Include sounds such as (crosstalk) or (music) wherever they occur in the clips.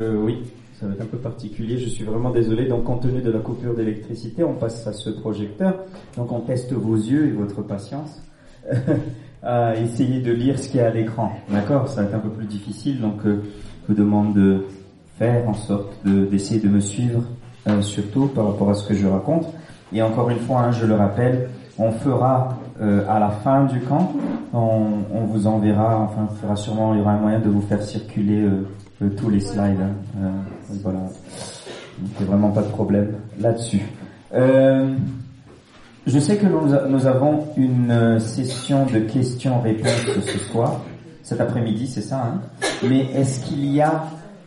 Euh, oui, ça va être un peu particulier, je suis vraiment désolé. Donc compte tenu de la coupure d'électricité, on passe à ce projecteur. Donc on teste vos yeux et votre patience (laughs) à essayer de lire ce qu'il y a à l'écran. D'accord Ça va être un peu plus difficile, donc euh, je vous demande de faire en sorte de- d'essayer de, me suivre, euh, surtout par rapport à ce que je raconte. Et encore une fois, hein, je le rappelle, on fera euh, à la fin du camp, on, on vous enverra, enfin, on fera sûrement, il y aura un moyen de vous faire circuler euh, tous les slides. hein. Euh, voilà, il n'y a vraiment pas de problème là-dessus. Euh, je sais que nous, avons une euh, session de questions-réponses ce soir, cet après-midi, c'est ça. Hein Mais est-ce qu'il y a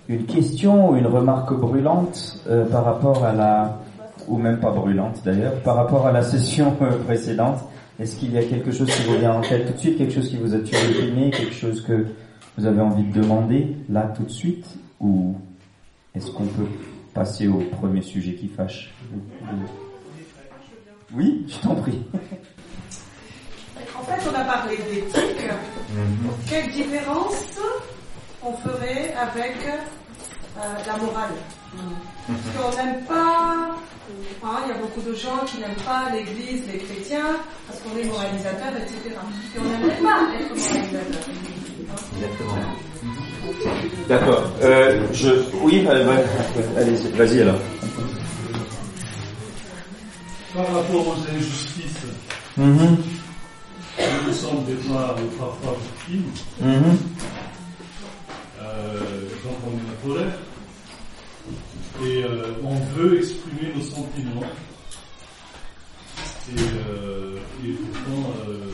une question ou une remarque brûlante euh, par rapport à la, ou même pas brûlante d'ailleurs, par rapport à la session précédente? Est-ce qu'il y a quelque chose qui vous vient en tête tout de suite, quelque chose qui vous a tué quelque chose que vous avez envie de demander là tout de suite, ou est-ce qu'on peut passer au premier sujet qui fâche Oui, je t'en prie. En fait, on a parlé d'éthique. Quelle différence on ferait avec euh, la morale? Parce qu'on n'aime pas, hein, il y a beaucoup de gens qui n'aiment pas l'Église, les chrétiens, parce qu'on est moralisateur, etc. Et on n'aimerait pas être moralisateur. D'accord. Euh, je, oui, euh, vas-y alors. Par rapport aux injustices, Mhm, nous nous sommes des fois parfois victimes, mhm, euh, donc on est la colère, et euh, on veut exprimer nos sentiments, et, euh, et pourtant euh,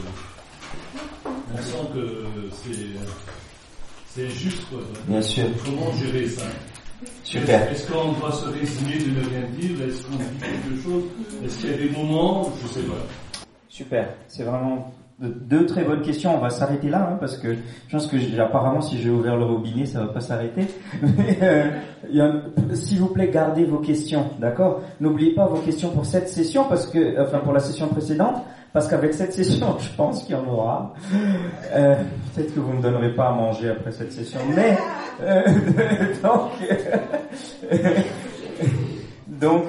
on sent que c'est quoi. Bien sûr. Comment gérer ça? Super. Est-ce qu'on doit se résigner de ne rien dire? Est-ce qu'on dit quelque chose? Est-ce qu'il y a des moments Je sais pas. Super. C'est vraiment de- deux très bonnes questions. On va s'arrêter là hein, parce que je pense que apparemment si j'ai ouvert le robinet, ça va pas s'arrêter. (laughs) Mais euh, s'il vous plaît, gardez vos questions, d'accord? N'oubliez pas vos questions pour cette session parce que, enfin pour la session précédente, parce qu'avec cette session, je pense qu'il y en aura. Euh, Peut-être que vous ne me donnerez pas à manger après cette session, mais (laughs) euh, donc.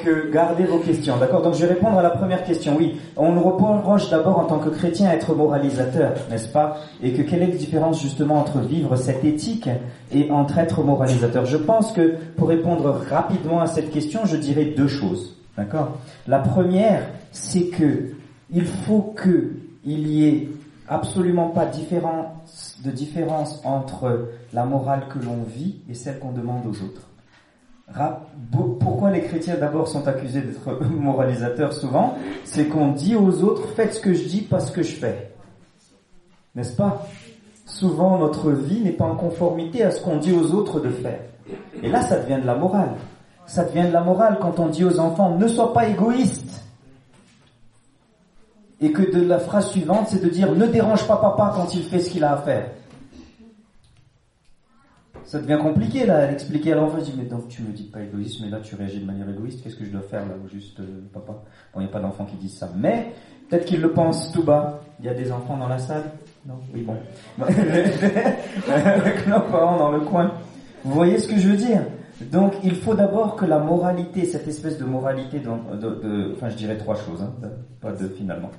Euh, gardez vos questions, d'accord? Donc, je vais répondre à la première question. Oui, on nous reproche d'abord en tant que chrétien à être moralisateur, n'est-ce pas? Et que quelle est la différence justement entre vivre cette éthique et entre être moralisateur? Je pense que pour répondre rapidement à cette question, je dirais deux choses, d'accord? La première, c'est que il faut que il y ait absolument pas de différence entre la morale que l'on vit et celle qu'on demande aux autres. Pourquoi les chrétiens d'abord sont accusés d'être (laughs) moralisateurs souvent? C'est qu'on dit aux autres faites ce que je dis, pas ce que je fais. N'est-ce pas? Souvent notre vie n'est pas en conformité à ce qu'on dit aux autres de faire. Et là ça devient de la morale. Ça devient de la morale quand on dit aux enfants ne sois pas égoïste. Et que de la phrase suivante c'est de dire ne dérange pas papa quand il fait ce qu'il a à faire. Ça devient compliqué là, d'expliquer à l'enfant. Je dis, mais donc tu me dis pas égoïste, mais là tu réagis de manière égoïste. Qu'est-ce que je dois faire là Juste, euh, papa? Bon, il n'y a pas d'enfants qui disent ça. Mais peut-être qu'ils le pensent tout bas. Il y a des enfants dans la salle? Non? Oui, bon. (laughs) Avec nos parents dans le coin. Vous voyez ce que je veux dire? Donc il faut d'abord que la moralité, cette espèce de moralité, dont- de, de- enfin je dirais trois choses, hein, pas deux finalement,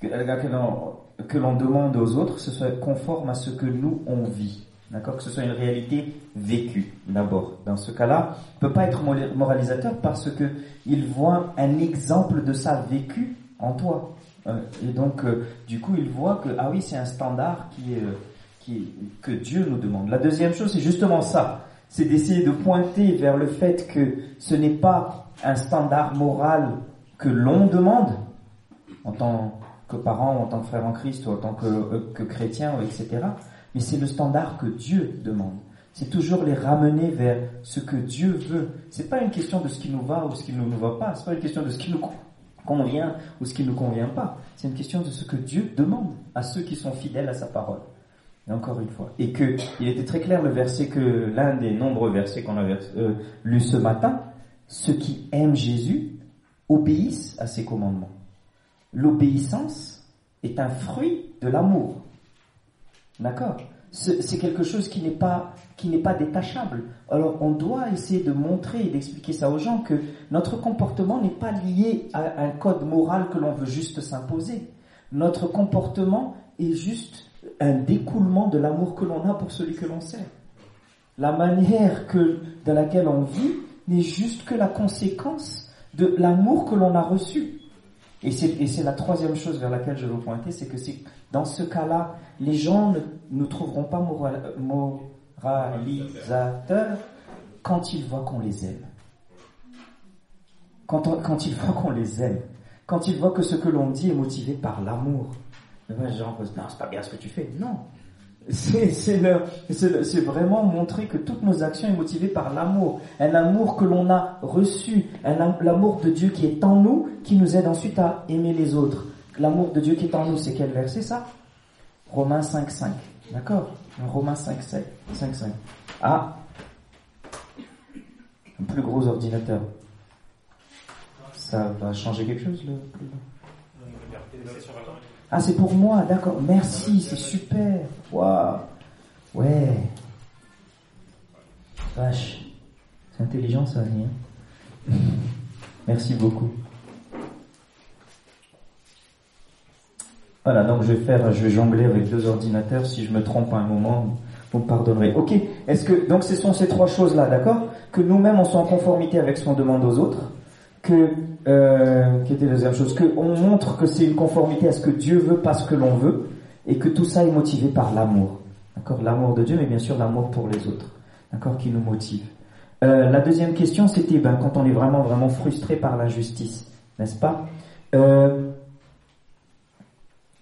que, l'on- que l'on demande aux autres, ce soit conforme à ce que nous on vit. D'accord? Que ce soit une réalité vécue, d'abord. Dans ce cas-là, on peut pas être moralisateur parce que il voit un exemple de ça vécu en toi. Euh, Et donc, euh, du coup, il voit que, ah oui, c'est un standard qui euh, qui, que Dieu nous demande. La deuxième chose, c'est justement ça. C'est d'essayer de pointer vers le fait que ce n'est pas un standard moral que l'on demande, en tant que parent, en tant que frère en Christ, ou en tant que, euh, que chrétien, etc. Mais c'est le standard que Dieu demande. C'est toujours les ramener vers ce que Dieu veut. C'est pas une question de ce qui nous va ou ce qui ne nous va pas. C'est pas une question de ce qui nous convient ou ce qui ne nous convient pas. C'est une question de ce que Dieu demande à ceux qui sont fidèles à sa parole. Encore une fois. Et que, il était très clair le verset que, l'un des nombreux versets qu'on a euh, lu ce matin, ceux qui aiment Jésus obéissent à ses commandements. L'obéissance est un fruit de l'amour. D'accord? C'est quelque chose qui n'est pas qui n'est pas détachable. Alors on doit essayer de montrer et d'expliquer ça aux gens que notre comportement n'est pas lié à un code moral que l'on veut juste s'imposer. Notre comportement est juste un découlement de l'amour que l'on a pour celui que l'on sert. La manière que, dans laquelle on vit n'est juste que la conséquence de l'amour que l'on a reçu. Et c'est la troisième chose vers laquelle je veux pointer, c'est que dans ce cas-là, les gens ne trouveront pas moralisateurs quand ils voient qu'on les aime. Quand, quand ils voient qu'on les aime. Quand ils voient que ce que l'on dit est motivé par l'amour. Genre, non, c'est pas bien ce que tu fais. Non. C'est vraiment montrer que toutes nos actions sont motivées par l'amour. Un amour que l'on a reçu. L'amour de Dieu qui est en nous, qui nous aide ensuite à aimer les autres. L'amour de Dieu qui est en nous, c'est quel verset ça? Romains 5, 5. D'accord? Romains 5, 5, 5, 5. Ah Un plus gros ordinateur. Ça va changer quelque chose le plus ah, c'est pour moi, d'accord. Merci, c'est super. Waouh. Ouais. Vache. C'est intelligent ça, Annie. (laughs) Merci beaucoup. Voilà, donc je vais faire, je vais jongler avec deux ordinateurs. Si je me trompe un moment, vous me pardonnerez. Ok. Est-ce que, donc ce sont ces trois choses-là, d'accord? Que nous-mêmes on soit en conformité avec ce qu'on demande aux autres que euh, qui était la deuxième chose, qu'on montre que c'est une conformité à ce que Dieu veut, pas ce que l'on veut, et que tout ça est motivé par l'amour. D'accord? L'amour de Dieu, mais bien sûr l'amour pour les autres. D'accord? Qui nous motive. Euh, la deuxième question, c'était ben, quand on est vraiment, vraiment frustré par l'injustice, n'est-ce pas? Euh,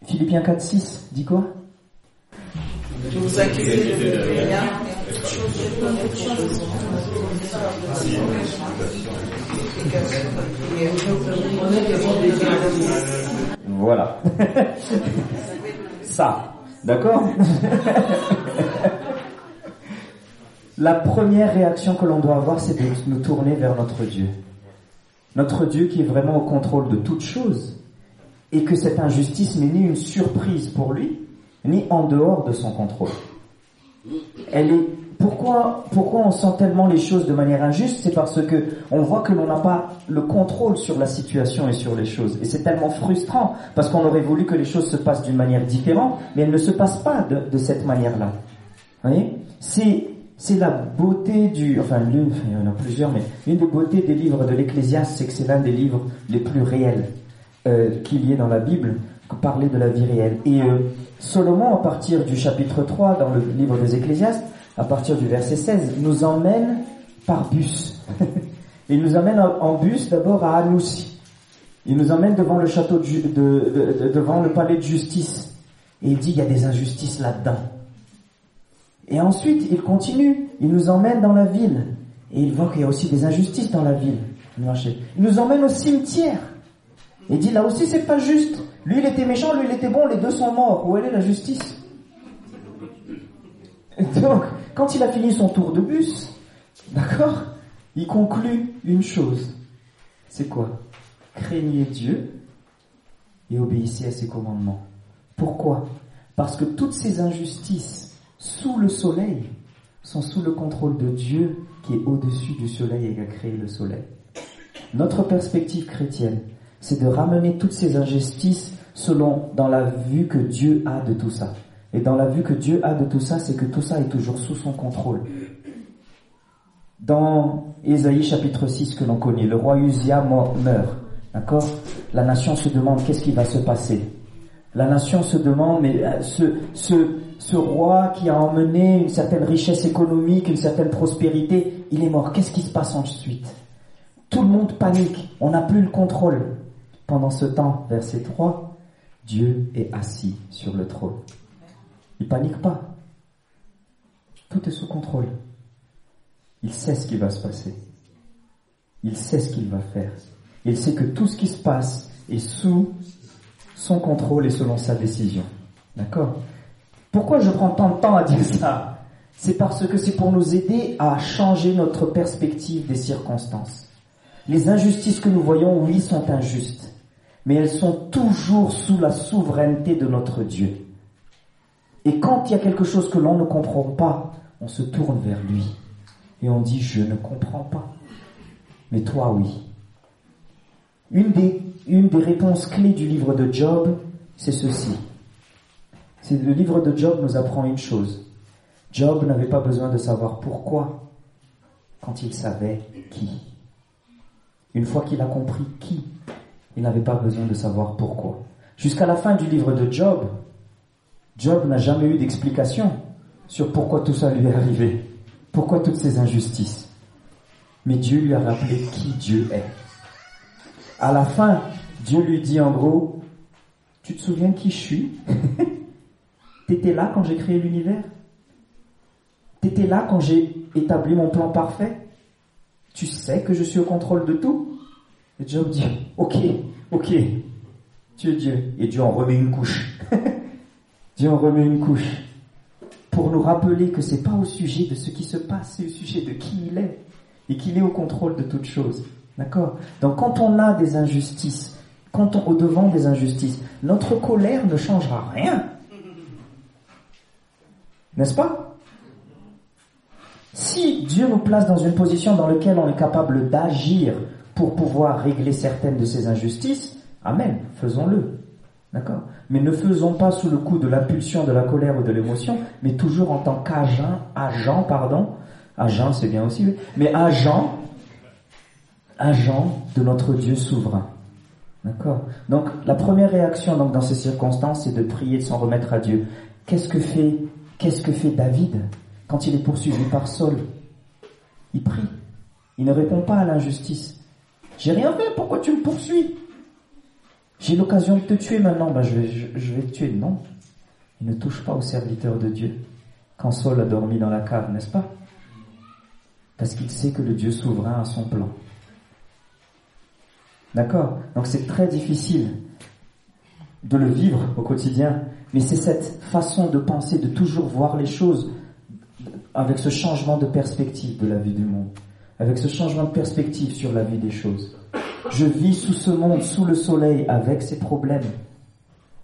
Philippiens 4, 6, dit quoi? Voilà. Ça. D'accord La première réaction que l'on doit avoir, c'est de nous tourner vers notre Dieu. Notre Dieu qui est vraiment au contrôle de toutes choses. Et que cette injustice n'est ni une surprise pour lui, ni en dehors de son contrôle. Elle est pourquoi, pourquoi on sent tellement les choses de manière injuste? C'est parce que on voit que l'on n'a pas le contrôle sur la situation et sur les choses. Et c'est tellement frustrant parce qu'on aurait voulu que les choses se passent d'une manière différente, mais elles ne se passent pas de, cette manière-là. Vous voyez? C'est c'est la beauté du, enfin l'une, il y en a plusieurs, mais une des beautés des livres de l'Ecclésiaste, c'est que c'est l'un des livres les plus réels euh, qu'il y ait dans la Bible, parler de la vie réelle. Et euh, Solomon, à partir du chapitre 3 dans le livre des Ecclésiastes, à partir du verset 16, nous emmène par bus. (laughs) Il nous emmène en bus d'abord à Anoussi. Il nous emmène devant le château de, devant le palais de justice. Et il dit il y a des injustices là-dedans. Et ensuite, il continue. Il nous emmène dans la ville. Et il voit qu'il y a aussi des injustices dans la ville. Il nous emmène au cimetière. Et il dit là aussi c'est pas juste. Lui il était méchant, lui il était bon, les deux sont morts. Où est la justice? (laughs) Donc, quand il a fini son tour de bus, d'accord, il conclut une chose. C'est quoi? Craignez Dieu et obéissez à ses commandements. Pourquoi? Parce que toutes ces injustices sous le soleil sont sous le contrôle de Dieu qui est au-dessus du soleil et qui a créé le soleil. Notre perspective chrétienne, c'est de ramener toutes ces injustices selon dans la vue que Dieu a de tout ça. Et dans la vue que Dieu a de tout ça, c'est que tout ça est toujours sous son contrôle. Dans Ésaïe chapitre 6 que l'on connaît, le roi Uzia meurt. D'accord? La nation se demande qu'est-ce qui va se passer. La nation se demande, mais euh, ce, ce, ce roi qui a emmené une certaine richesse économique, une certaine prospérité, il est mort. Qu'est-ce qui se passe ensuite? Tout le monde panique. On n'a plus le contrôle. Pendant ce temps, verset 3, Dieu est assis sur le trône. Il panique pas. Tout est sous contrôle. Il sait ce qui va se passer. Il sait ce qu'il va faire. Il sait que tout ce qui se passe est sous son contrôle et selon sa décision. D'accord? Pourquoi je prends tant de temps à dire ça? C'est parce que c'est pour nous aider à changer notre perspective des circonstances. Les injustices que nous voyons, oui, sont injustes, mais elles sont toujours sous la souveraineté de notre Dieu. Et quand il y a quelque chose que l'on ne comprend pas, on se tourne vers lui et on dit je ne comprends pas. Mais toi oui. Une des, une des réponses clés du livre de Job, c'est ceci. C'est le livre de Job nous apprend une chose. Job n'avait pas besoin de savoir pourquoi quand il savait qui. Une fois qu'il a compris qui, il n'avait pas besoin de savoir pourquoi. Jusqu'à la fin du livre de Job, Job n'a jamais eu d'explication sur pourquoi tout ça lui est arrivé, pourquoi toutes ces injustices. Mais Dieu lui a rappelé qui Dieu est. À la fin, Dieu lui dit en gros, tu te souviens qui je suis? (laughs) T'étais là quand j'ai créé l'univers? T'étais là quand j'ai établi mon plan parfait? Tu sais que je suis au contrôle de tout? Et Job dit, ok, ok, tu es Dieu. Et Dieu en remet une couche. (laughs) Dieu en remet une couche. Pour nous rappeler que c'est pas au sujet de ce qui se passe, c'est au sujet de qui il est. Et qu'il est au contrôle de toutes choses. D'accord? Donc quand on a des injustices, quand on au devant des injustices, notre colère ne changera rien. N'est-ce pas? Si Dieu nous place dans une position dans laquelle on est capable d'agir pour pouvoir régler certaines de ces injustices, Amen, faisons-le. D'accord? Mais ne faisons pas sous le coup de l'impulsion, de la colère ou de l'émotion, mais toujours en tant qu'agent, agent, pardon, agent c'est bien aussi, mais agent, agent de notre Dieu souverain. D'accord? Donc la première réaction donc dans ces circonstances, c'est de prier, de s'en remettre à Dieu. Qu'est-ce que fait Qu'est-ce que fait David quand il est poursuivi par Saul? Il prie. Il ne répond pas à l'injustice. J'ai rien fait, pourquoi tu me poursuis? J'ai l'occasion de te tuer maintenant, ben je, vais, je, vais te tuer. Non, il ne touche pas au serviteur de Dieu. Quand Saul a dormi dans la cave, n'est-ce pas? Parce qu'il sait que le Dieu souverain a son plan. D'accord? Donc c'est très difficile de le vivre au quotidien, mais c'est cette façon de penser, de toujours voir les choses avec ce changement de perspective de la vie du monde, avec ce changement de perspective sur la vie des choses. Je vis sous ce monde, sous le soleil, avec ses problèmes,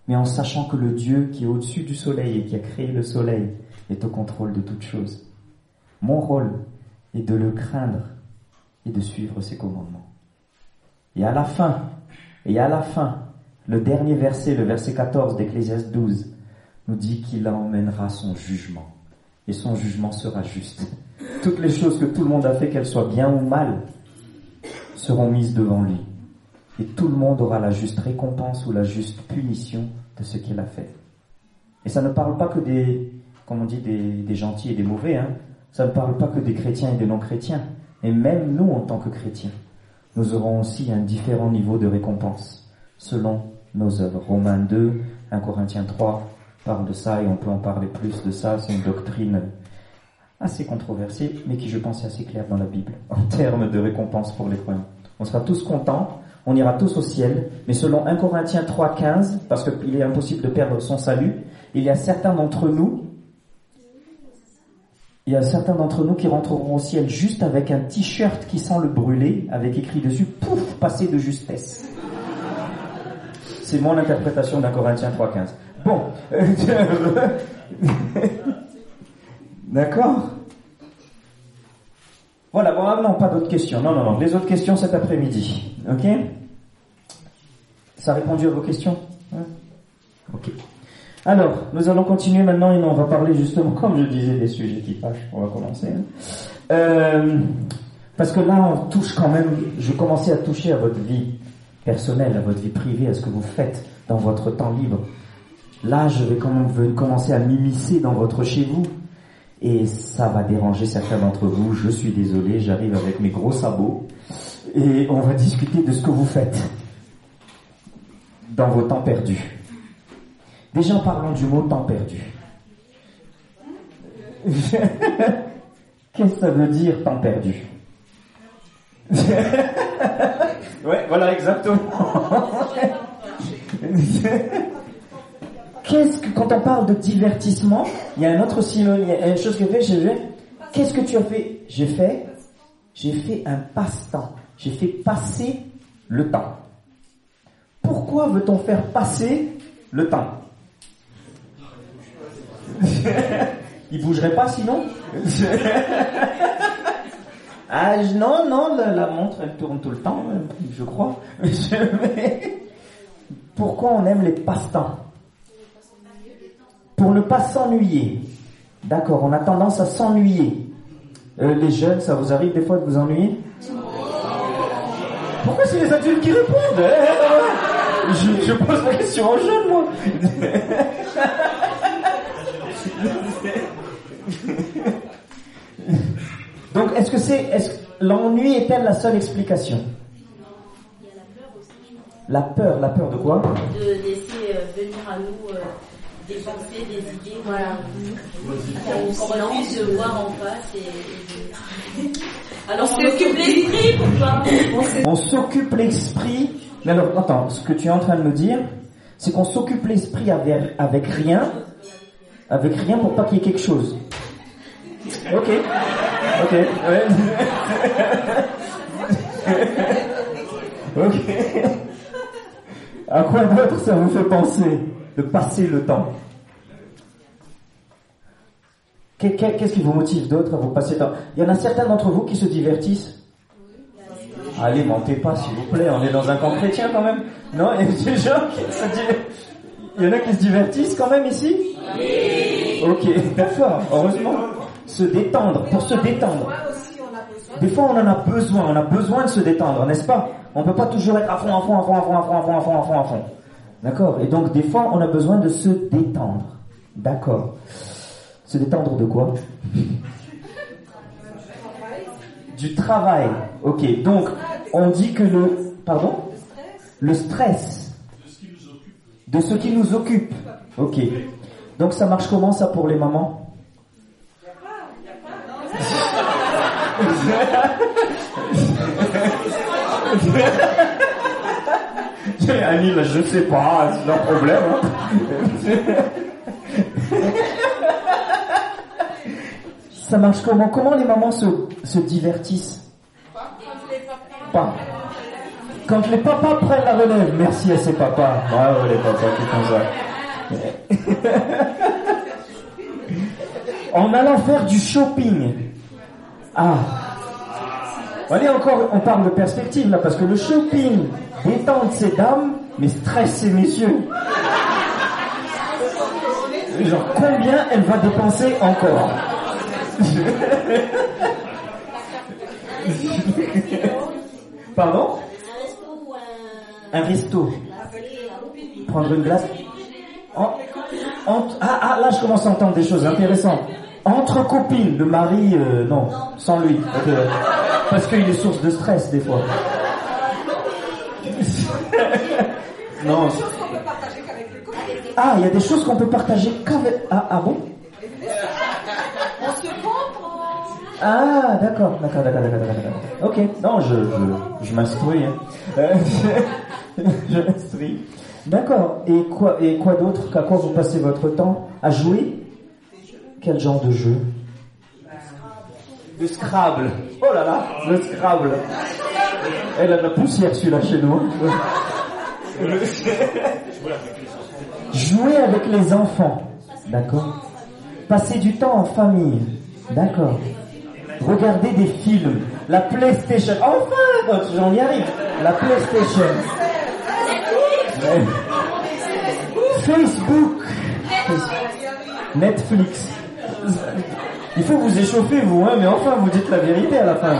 mais en sachant que le Dieu qui est au-dessus du soleil et qui a créé le soleil est au contrôle de toutes choses. Mon rôle est de le craindre et de suivre ses commandements. Et à la fin, et à la fin, le dernier verset, le verset 14 d'Ecclésiaste 12, nous dit qu'il emmènera son jugement. Et son jugement sera juste. Toutes les choses que tout le monde a fait, qu'elles soient bien ou mal, seront mises devant lui. Et tout le monde aura la juste récompense ou la juste punition de ce qu'il a fait. Et ça ne parle pas que des, comme on dit, des, gentils et des mauvais. Hein. Ça ne parle pas que des chrétiens et des non-chrétiens. Et même nous, en tant que chrétiens, nous aurons aussi un différent niveau de récompense selon nos œuvres. Romains 2, 1 Corinthiens 3 parle de ça et on peut en parler plus de ça. C'est une doctrine assez controversée, mais qui je pense est assez claire dans la Bible (laughs) en termes de récompense pour les croyants. On sera tous contents, on ira tous au ciel, mais selon 1 Corinthiens 3, 15, parce qu'il est impossible de perdre son salut, il y a certains d'entre nous il y a certains d'entre nous qui rentreront au ciel juste avec un t-shirt qui sent le brûler, avec écrit dessus, pouf, passé de justesse. C'est mon interprétation d'un Corinthien 3.15. Bon. (laughs) D'accord? Voilà, bon, ah non, pas d'autres questions. Non, non, non. Les autres questions cet après-midi. Ok? Ça a répondu à vos questions? Ok. Alors, nous allons continuer maintenant et on va parler justement, comme je disais, des sujets qui fâchent. On va commencer. Hein. Euh, parce que là, on touche quand même, je commençais à toucher à votre vie personnelle, à votre vie privée, à ce que vous faites dans votre temps libre. Là, je vais quand même commencer à m'immiscer dans votre chez vous. Et ça va déranger certains d'entre vous. Je suis désolé, j'arrive avec mes gros sabots. Et on va discuter de ce que vous faites dans vos temps perdus. Déjà parlons du mot temps perdu. (laughs) Qu'est-ce que ça veut dire temps perdu? (laughs) Ouais, voilà exactement. (laughs) Qu'est-ce que quand on parle de divertissement, il y a un autre synonyme, il y a une chose que j'ai fait, qu'est-ce que tu as fait? J'ai fait j'ai fait un passe-temps. J'ai fait passer le temps. Pourquoi veut-on faire passer le temps? (laughs) Il bougerait pas sinon? (laughs) Ah non, non, la, montre elle tourne tout le temps, je crois. (laughs) Pourquoi on aime les passe-temps? Pour ne pas s'ennuyer. D'accord, on a tendance à s'ennuyer. Euh, les jeunes, ça vous arrive des fois de vous ennuyer? Pourquoi c'est les adultes qui répondent? Eh, je, je, pose la question aux jeunes, moi. (laughs) Donc, est-ce que c'est, est-ce l'ennui est-elle la seule explication? Il y a la peur aussi. La peur, la peur de quoi? De laisser euh, venir à nous euh, des pensées, des idées, voilà. Qu'on refuse de voir en face et, Alors on s'occupe l'esprit, pourquoi On s'occupe l'esprit. Mais alors, attends, ce que tu es en train de me dire, c'est qu'on s'occupe l'esprit avec, avec rien, avec rien pour pas qu'il y ait quelque chose. Ok. Ok. Ouais. (laughs) ok. À quoi d'autre ça vous fait penser? de passer le temps. Qu'est-ce qui vous motive d'autre à vous passer le temps? Il y en a certains d'entre vous qui se divertissent. Allez, mentez pas, s'il vous plaît, on est dans un camp chrétien quand même. Non, il y a des gens qui se. Il y en a qui se divertissent quand même ici? Oui Ok, d'accord, heureusement. Se détendre, pour se détendre. Des fois, on en a besoin, on a besoin de se détendre, n'est-ce pas? On ne peut pas toujours être à fond, à fond, à fond, à fond, à fond, à fond, à fond, à fond, à fond. D'accord Et donc, des fois, on a besoin de se détendre. D'accord. Se détendre de quoi? Du travail. Ok. Donc, on dit que le... Pardon? Le stress. De ce qui nous occupe. Ok. Donc, ça marche comment ça pour les mamans? (laughs) Annie, là, je sais pas, c'est leur problème. Hein. (laughs) Ça marche comment? Comment les mamans se, se divertissent? Pas. Quand les papas prennent la relève, merci à ces papas. Bravo les papas qui font ça. (laughs) en allant faire du shopping. Ah. Allez encore, on parle de perspective là, parce que le shopping détend ces dames, mais stresse ces messieurs. Genre, combien elle va dépenser encore (laughs) Pardon Un resto. Prendre une glace. ah, ah, là je commence à entendre des choses intéressantes. Entre copines, le mari, euh, non, sans lui. Parce qu'il est source de stress des fois. non. Ah, il y a des choses qu'on peut partager qu'avec. Ah, ah bon? Ah, d'accord, d'accord, d'accord, d'accord, d'accord. Ok, non, je, je, je m'instruis. Hein. (laughs) je m'instruis. D'accord. Et quoi, et quoi d'autre? Qu'à quoi vous passez votre temps? À jouer? Quel genre de jeu Le Scrabble. Oh là là, le Scrabble. Elle a de la poussière celui-là chez nous. Jouer avec les enfants. D'accord. Passer du temps en famille. D'accord. Regarder des films. La PlayStation. Enfin, j'en y arrive. La PlayStation. Facebook. Netflix. Il faut vous échauffer, vous, hein, mais enfin, vous dites la vérité à la fin.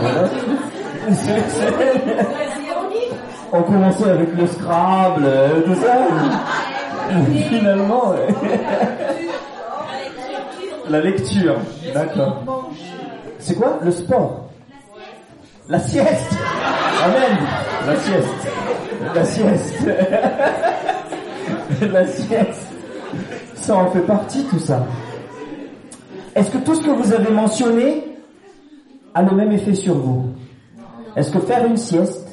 On commençait avec le Scrabble, euh, tout ça. Finalement, la lecture, d'accord. C'est quoi Le sport? La sieste. Amen. La sieste. La sieste. (laughs) La sieste. Ça en fait partie tout ça. Est-ce que tout ce que vous avez mentionné a le même effet sur vous Est-ce que faire une sieste,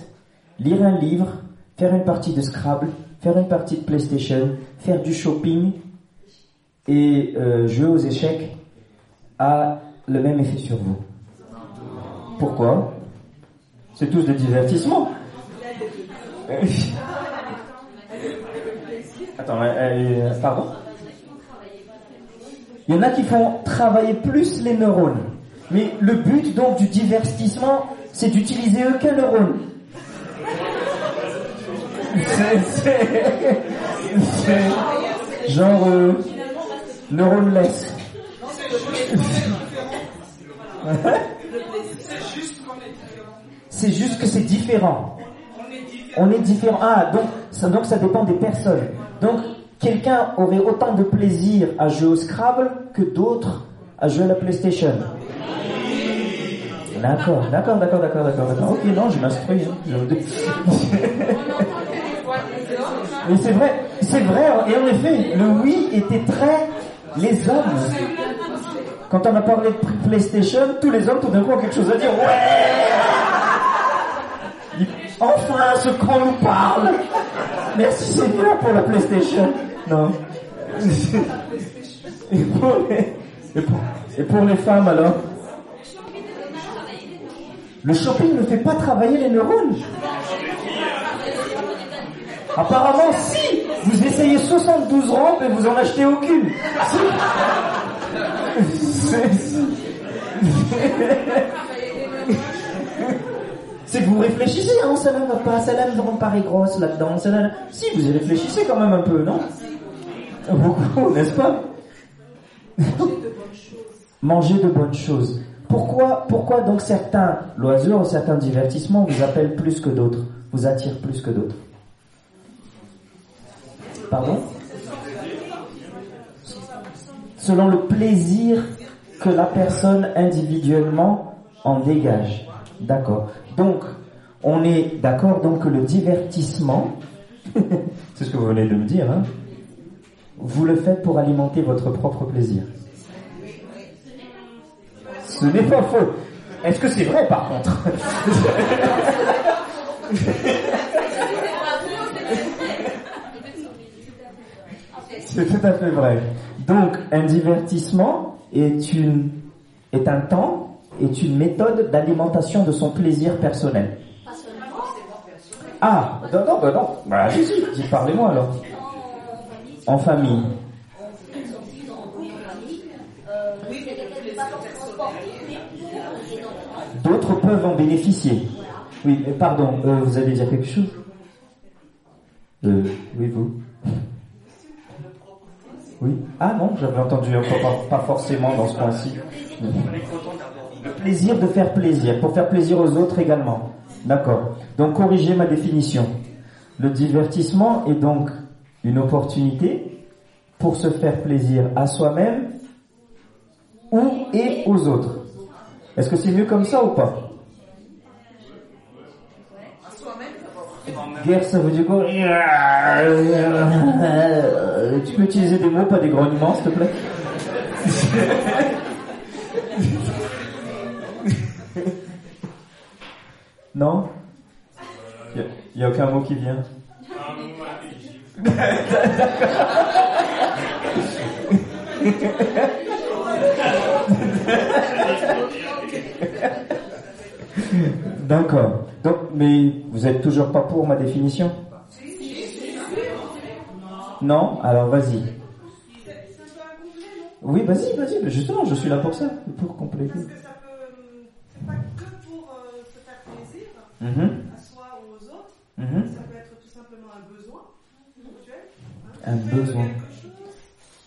lire un livre, faire une partie de Scrabble, faire une partie de PlayStation, faire du shopping et euh, jouer aux échecs a le même effet sur vous Pourquoi C'est tous des divertissements. (laughs) Attends, pardon Il y en a qui font travailler plus les neurones. Mais le but donc du divertissement, c'est d'utiliser aucun neurone. C'est genre euh, neuroneless. C'est juste que c'est différent. On est différent. Ah, donc ça, donc ça dépend des personnes. Quelqu'un aurait autant de plaisir à jouer au Scrabble que d'autres à jouer à la PlayStation. D'accord, d'accord, d'accord, d'accord, d'accord. Ok, non, je m'instruis. Hein. (laughs) Mais c'est vrai, c'est vrai, et en effet, le oui était très les hommes. Quand on a parlé de PlayStation, tous les hommes tout d'un coup ont quelque chose à dire. Ouais Enfin, ce qu'on nous parle Merci Seigneur pour la PlayStation. Non. Et pour les, et pour les femmes alors? Le shopping ne fait pas travailler les neurones. Apparemment, si vous essayez 72 rampes et vous en achetez aucune. C'est que vous réfléchissez, hein, celle-là ne va pas, celle-là me paraît grosse là-dedans, celle-là... Si, vous y réfléchissez quand même un peu, non? Beaucoup, n'est-ce pas? Manger de bonnes choses. Pourquoi, pourquoi donc certains loisirs ou certains divertissements vous appellent plus que d'autres, vous attirent plus que d'autres? Pardon? Selon le plaisir que la personne individuellement en dégage. D'accord. Donc, on est d'accord donc que le divertissement, (laughs) c'est ce que vous venez de me dire, hein, vous le faites pour alimenter votre propre plaisir. Ce n'est pas faux. Est-ce que c'est vrai par contre (laughs) C'est tout à fait vrai. Donc, un divertissement est, une, est un temps, est une méthode d'alimentation de son plaisir personnel. Ah, non, non, bah non. Bah, allez-y, parlez-moi alors. En famille. D'autres peuvent en bénéficier. Oui, pardon, euh, vous allez dire quelque chose euh, Oui, vous oui. Ah non, j'avais entendu pas, forcément dans ce point-ci. Le plaisir de faire plaisir, pour faire plaisir aux autres également. D'accord. Donc corrigez ma définition. Le divertissement est donc une opportunité pour se faire plaisir à soi-même ou et aux autres. Est-ce que c'est mieux comme ça ou pas? Guerre, ça veut dire quoi? Tu peux utiliser des mots, pas des grognements, s'il te plaît? Non? Il n'y a, aucun mot qui vient (laughs) D'accord. Donc, mais vous êtes toujours pas pour ma définition? Non? Alors vas-y. Oui, vas-y, vas-y. Justement, je suis là pour ça, pour compléter. Parce que ça peut, c'est pas que pour euh, se faire plaisir mhm. à soi ou aux autres. Mhm. Ça peut être tout simplement un besoin hein. Un besoin.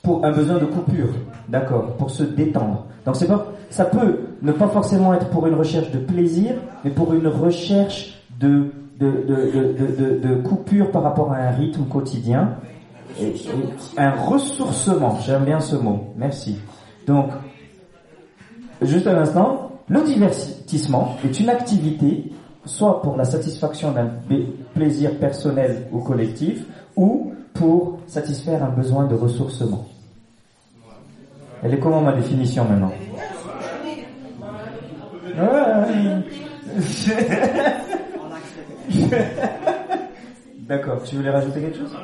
Pour un besoin de coupure, d'accord, pour se détendre. Donc c'est pas, ça peut ne pas forcément être pour une recherche de plaisir, mais pour une recherche de, de, de, de, coupure par rapport à un rythme quotidien. Un ressourcement, j'aime bien ce mot, merci. Donc, juste un instant, le divertissement est une activité soit pour la satisfaction d'un plaisir personnel ou collectif, ou pour satisfaire un besoin de ressourcement. Elle est comment ma définition maintenant D'accord, tu voulais rajouter quelque chose?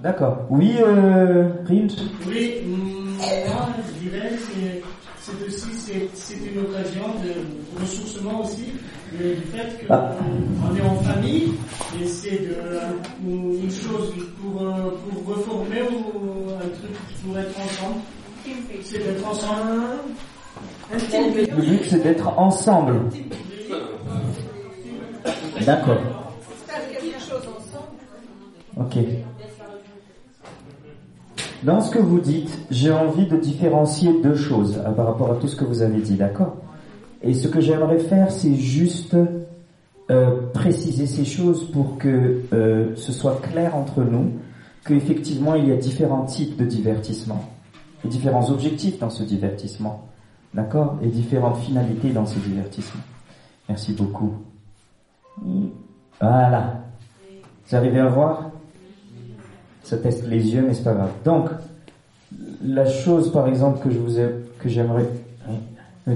D'accord. Oui, euh, Oui, moi je dirais c'est aussi c'est une occasion de ressourcement aussi du fait qu'on ah. est en famille et c'est une chose pour, euh, pour reformer ou un truc pourrait être ensemble. C'est d'être ensemble. Le but, c'est d'être ensemble. D'accord. Ok. Dans ce que vous dites, j'ai envie de différencier deux choses euh, par rapport à tout ce que vous avez dit, d'accord? Et ce que j'aimerais faire, c'est juste euh, préciser ces choses pour que euh, ce soit clair entre nous qu'effectivement il y a différents types de divertissement et différents objectifs dans ce divertissement, d'accord Et différentes finalités dans ce divertissement. Merci beaucoup. Voilà. Vous arrivez à voir? Ça teste les yeux, mais c'est pas grave. Donc, la chose, par exemple, que je vous ai, que j'aimerais hein,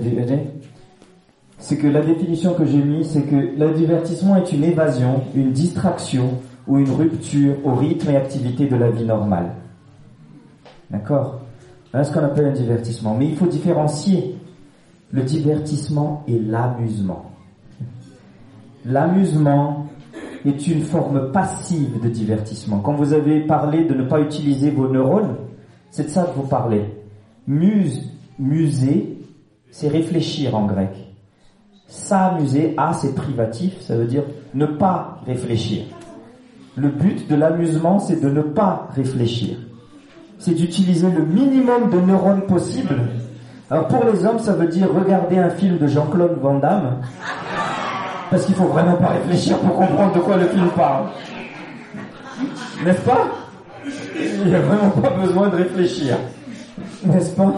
c'est que la définition que j'ai mise, c'est que le divertissement est une évasion, une distraction ou une rupture au rythme et activité de la vie normale. D'accord? Voilà ce qu'on appelle un divertissement. Mais il faut différencier le divertissement et l'amusement. L'amusement est une forme passive de divertissement. Quand vous avez parlé de ne pas utiliser vos neurones, c'est de ça que vous parlez. Muse, muser, c'est réfléchir en grec. S'amuser, A c'est privatif, ça veut dire ne pas réfléchir. Le but de l'amusement, c'est de ne pas réfléchir. C'est d'utiliser le minimum de neurones possible. Alors pour les hommes, ça veut dire regarder un film de Jean-Claude Van Damme parce qu'il faut vraiment pas réfléchir pour comprendre de quoi le film parle. N'est-ce pas? Il n'y a vraiment pas besoin de réfléchir. N'est-ce pas?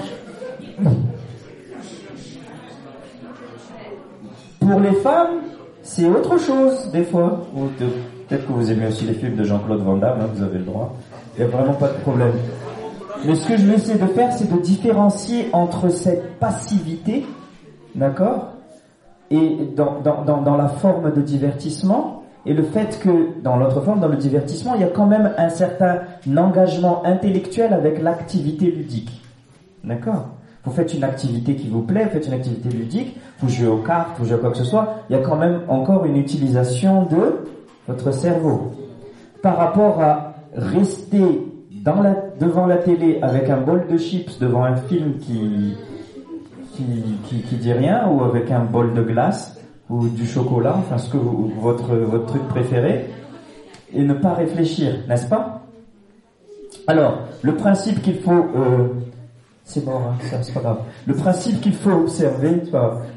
Pour les femmes, c'est autre chose, des fois. Peut-être que vous aimez aussi les films de Jean-Claude Van Damme, hein, vous avez le droit. Il n'y a vraiment pas de problème. Mais ce que je vais essayer de faire, c'est de différencier entre cette passivité, d'accord, et dans, dans, dans, la forme de divertissement et le fait que dans l'autre forme, dans le divertissement, il y a quand même un certain engagement intellectuel avec l'activité ludique. D'accord? Vous faites une activité qui vous plaît, vous faites une activité ludique, vous jouez aux cartes, vous jouez à quoi que ce soit, il y a quand même encore une utilisation de votre cerveau. Par rapport à rester devant la télé avec un bol de chips devant un film qui, qui, qui, dit rien ou avec un bol de glace ou du chocolat, enfin ce que vous, votre, votre truc préféré, et ne pas réfléchir, n'est-ce pas? Alors, le principe qu'il faut... Euh, c'est mort, hein, c'est pas grave. Le principe qu'il faut observer,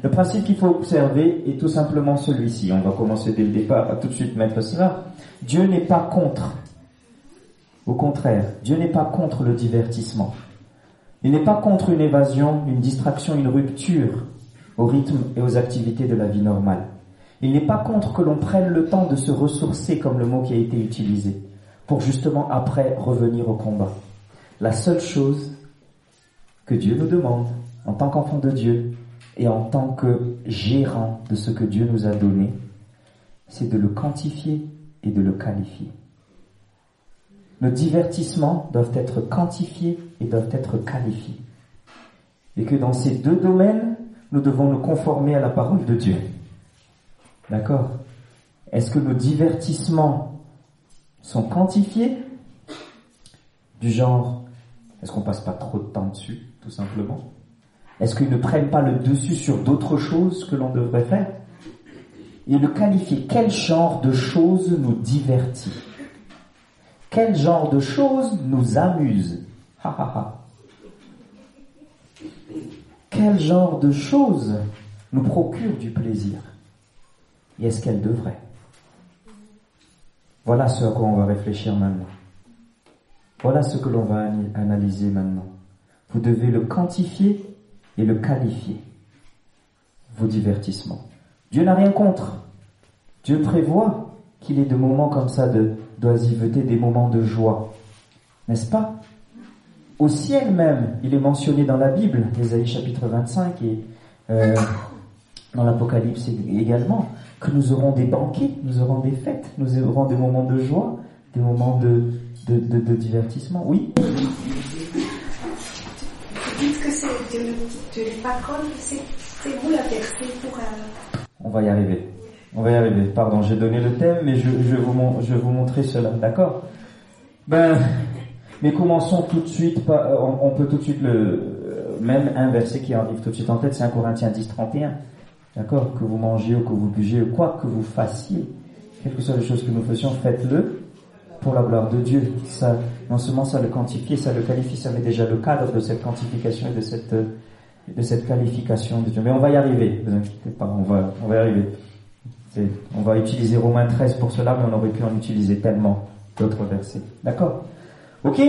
le principe qu'il faut observer est tout simplement celui-ci. On va commencer dès le départ à tout de suite mettre cela. Dieu n'est pas contre. Au contraire, Dieu n'est pas contre le divertissement. Il n'est pas contre une évasion, une distraction, une rupture au rythme et aux activités de la vie normale. Il n'est pas contre que l'on prenne le temps de se ressourcer, comme le mot qui a été utilisé, pour justement après revenir au combat. La seule chose que Dieu nous demande, en tant qu'enfant de Dieu et en tant que gérant de ce que Dieu nous a donné, c'est de le quantifier et de le qualifier. Nos divertissements doivent être quantifiés et doivent être qualifiés. Et que dans ces deux domaines, nous devons nous conformer à la parole de Dieu. D'accord? Est-ce que nos divertissements sont quantifiés? Du genre, est-ce qu'on passe pas trop de temps dessus, tout simplement? Est-ce qu'ils ne prennent pas le dessus sur d'autres choses que l'on devrait faire? Et le qualifier, quel genre de choses nous divertit? Quel genre de choses nous amuse? Quel genre de choses nous procure du plaisir? Et est-ce qu'elles devraient Voilà ce à quoi on va réfléchir maintenant. Voilà ce que l'on va analyser maintenant. Vous devez le quantifier et le qualifier, vos divertissements. Dieu n'a rien contre. Dieu prévoit qu'il ait de moments comme ça d'oisiveté, des moments de joie. N'est-ce pas? Au ciel même, il est mentionné dans la Bible, Ésaïe chapitre 25 et euh, dans l'Apocalypse également, que nous aurons des banquets, nous aurons des fêtes, nous aurons des moments de joie, des moments de, de, de, divertissement. Oui dites que c'est de, de c'est vous la personne pour... un... On va y arriver. On va y arriver. Pardon, j'ai donné le thème, mais je, je, vous, je vais vous montrer cela. D'accord? Ben, Mais commençons tout de suite, euh, on, peut tout de suite le, euh, même un verset qui arrive tout de suite en tête, c'est 1 Corinthiens 10, 31. D'accord? Que vous mangiez ou que vous buviez ou quoi que vous fassiez, quelles que soient les choses que nous faisions, faites-le pour la gloire de Dieu. Ça, non seulement ça le quantifie, ça le qualifie, ça met déjà le cadre de cette quantification et de cette, de cette qualification de Dieu. Mais on va y arriver, vous inquiétez pas, on va, on va y arriver. On va utiliser Romains 13 pour cela, mais on aurait pu en utiliser tellement d'autres versets. D'accord? Ok?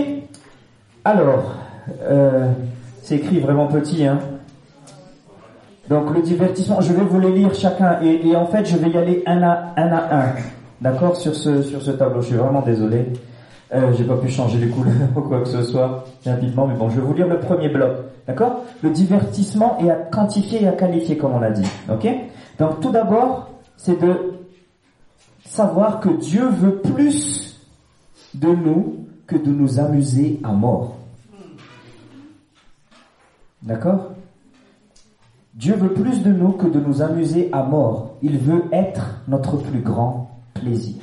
Alors, euh, c'est écrit vraiment petit, hein donc le divertissement, je vais vous les lire chacun et, en fait je vais y aller un à un, à un. D'accord sur ce sur ce tableau. Je suis vraiment désolé, euh, j'ai pas pu changer les couleurs (laughs) ou quoi que ce soit rapidement, mais bon, je vais vous lire le premier bloc, d'accord? Le divertissement est à quantifier et à qualifier comme on l'a dit, ok? Donc tout d'abord, c'est de savoir que Dieu veut plus de nous que de nous amuser à mort. D'accord? Dieu veut plus de nous que de nous amuser à mort. Il veut être notre plus grand plaisir.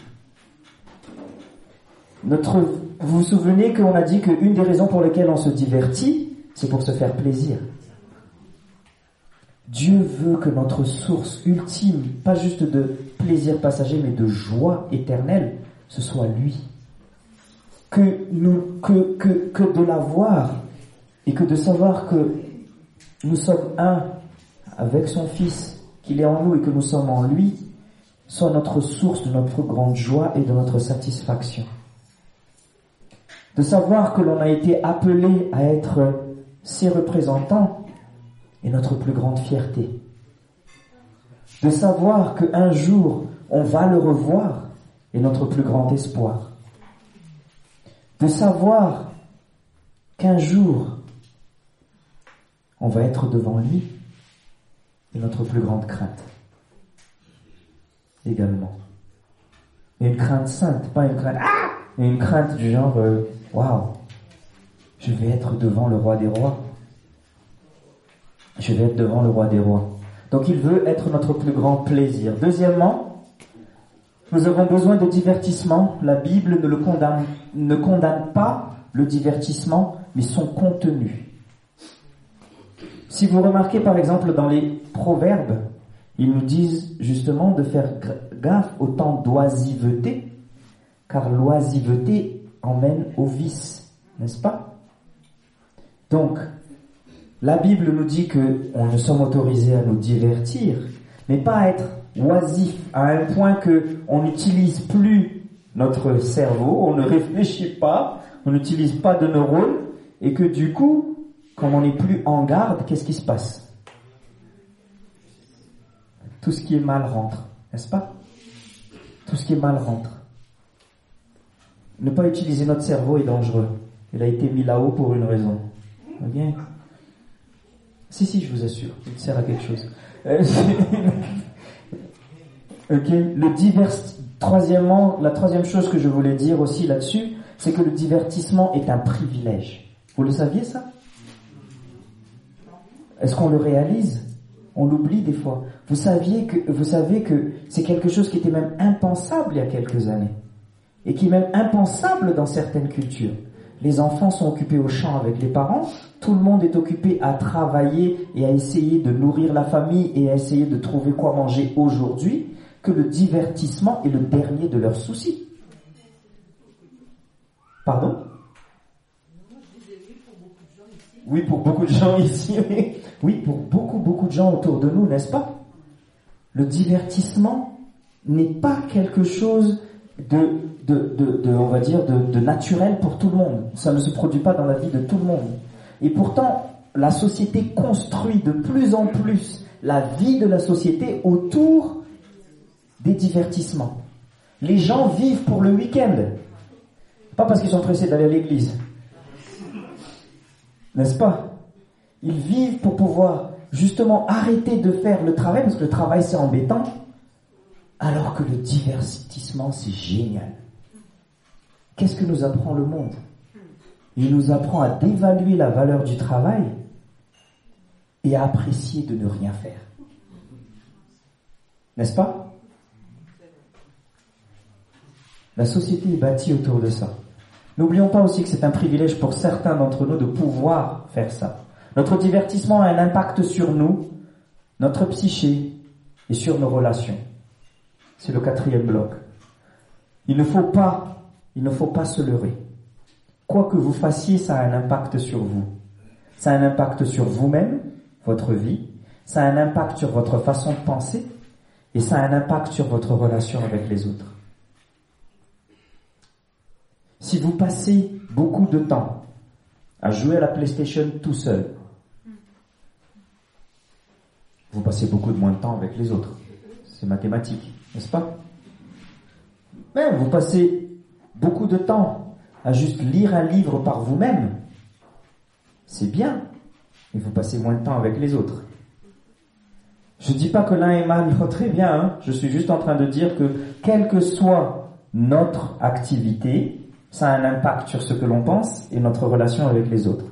Notre, vous vous souvenez qu'on a dit qu'une des raisons pour lesquelles on se divertit, c'est pour se faire plaisir. Dieu veut que notre source ultime, pas juste de plaisir passager, mais de joie éternelle, ce soit lui. Que nous, que, que, que de l'avoir et que de savoir que nous sommes un avec son Fils, qu'il est en nous et que nous sommes en lui, soit notre source de notre grande joie et de notre satisfaction. De savoir que l'on a été appelé à être ses représentants est notre plus grande fierté. De savoir qu'un jour on va le revoir est notre plus grand espoir. De savoir qu'un jour on va être devant lui est notre plus grande crainte. Également. Une crainte sainte, pas une crainte, ah une crainte du genre, euh, waouh, je vais être devant le roi des rois. Je vais être devant le roi des rois. Donc il veut être notre plus grand plaisir. Deuxièmement, nous avons besoin de divertissement. La Bible ne, le condamne, ne condamne pas le divertissement, mais son contenu. Si vous remarquez par exemple dans les proverbes, ils nous disent justement de faire gaffe au temps d'oisiveté, car l'oisiveté emmène au vice, n'est-ce pas? Donc, la Bible nous dit que ne sommes autorisés à nous divertir, mais pas à être oisif à un point que on n'utilise plus notre cerveau, on ne réfléchit pas, on n'utilise pas de neurones, et que du coup, comme on n'est plus en garde, qu'est-ce qui se passe? Tout ce qui est mal rentre, n'est-ce pas? Tout ce qui est mal rentre. Ne pas utiliser notre cerveau est dangereux. Il a été mis là-haut pour une raison. Si, si, je vous assure, il sert à quelque chose. Euh, (laughs) ok Le divers... Troisièmement, la troisième chose que je voulais dire aussi là-dessus, c'est que le divertissement est un privilège. Vous le saviez ça? Est-ce qu'on le réalise? On l'oublie des fois. Vous saviez que, vous savez que c'est quelque chose qui était même impensable il y a quelques années. Et qui est même impensable dans certaines cultures. Les enfants sont occupés au champ avec les parents, tout le monde est occupé à travailler et à essayer de nourrir la famille et à essayer de trouver quoi manger aujourd'hui, que le divertissement est le dernier de leurs soucis. Pardon? Oui, pour beaucoup de gens ici. Oui, pour beaucoup, beaucoup de gens autour de nous, n'est-ce pas? Le divertissement n'est pas quelque chose de, de, de, on va dire, de naturel pour tout le monde. Ça ne se produit pas dans la vie de tout le monde. Et pourtant, la société construit de plus en plus la vie de la société autour des divertissements. Les gens vivent pour le week-end. Pas parce qu'ils sont pressés d'aller à l'église. N'est-ce pas? Ils vivent pour pouvoir justement arrêter de faire le travail, parce que le travail c'est embêtant, alors que le divertissement c'est génial. Qu'est-ce que nous apprend le monde? Il nous apprend à dévaluer la valeur du travail et à apprécier de ne rien faire. N'est-ce pas? La société est bâtie autour de ça. N'oublions pas aussi que c'est un privilège pour certains d'entre nous de pouvoir faire ça. Notre divertissement a un impact sur nous, notre psyché et sur nos relations. C'est le quatrième bloc. Il ne faut pas, il ne faut pas se leurrer. Quoi que vous fassiez, ça a un impact sur vous. Ça a un impact sur vous-même, votre vie. Ça a un impact sur votre façon de penser. Et ça a un impact sur votre relation avec les autres. Si vous passez beaucoup de temps à jouer à la PlayStation tout seul, vous passez beaucoup de moins de temps avec les autres. C'est mathématique, n'est-ce pas? Vous passez beaucoup de temps à juste lire un livre par vous-même. C'est bien, mais vous passez moins de temps avec les autres. Je ne dis pas que l'un est mal, l'autre (laughs) très bien. Hein. Je suis juste en train de dire que quelle que soit notre activité, ça a un impact sur ce que l'on pense et notre relation avec les autres.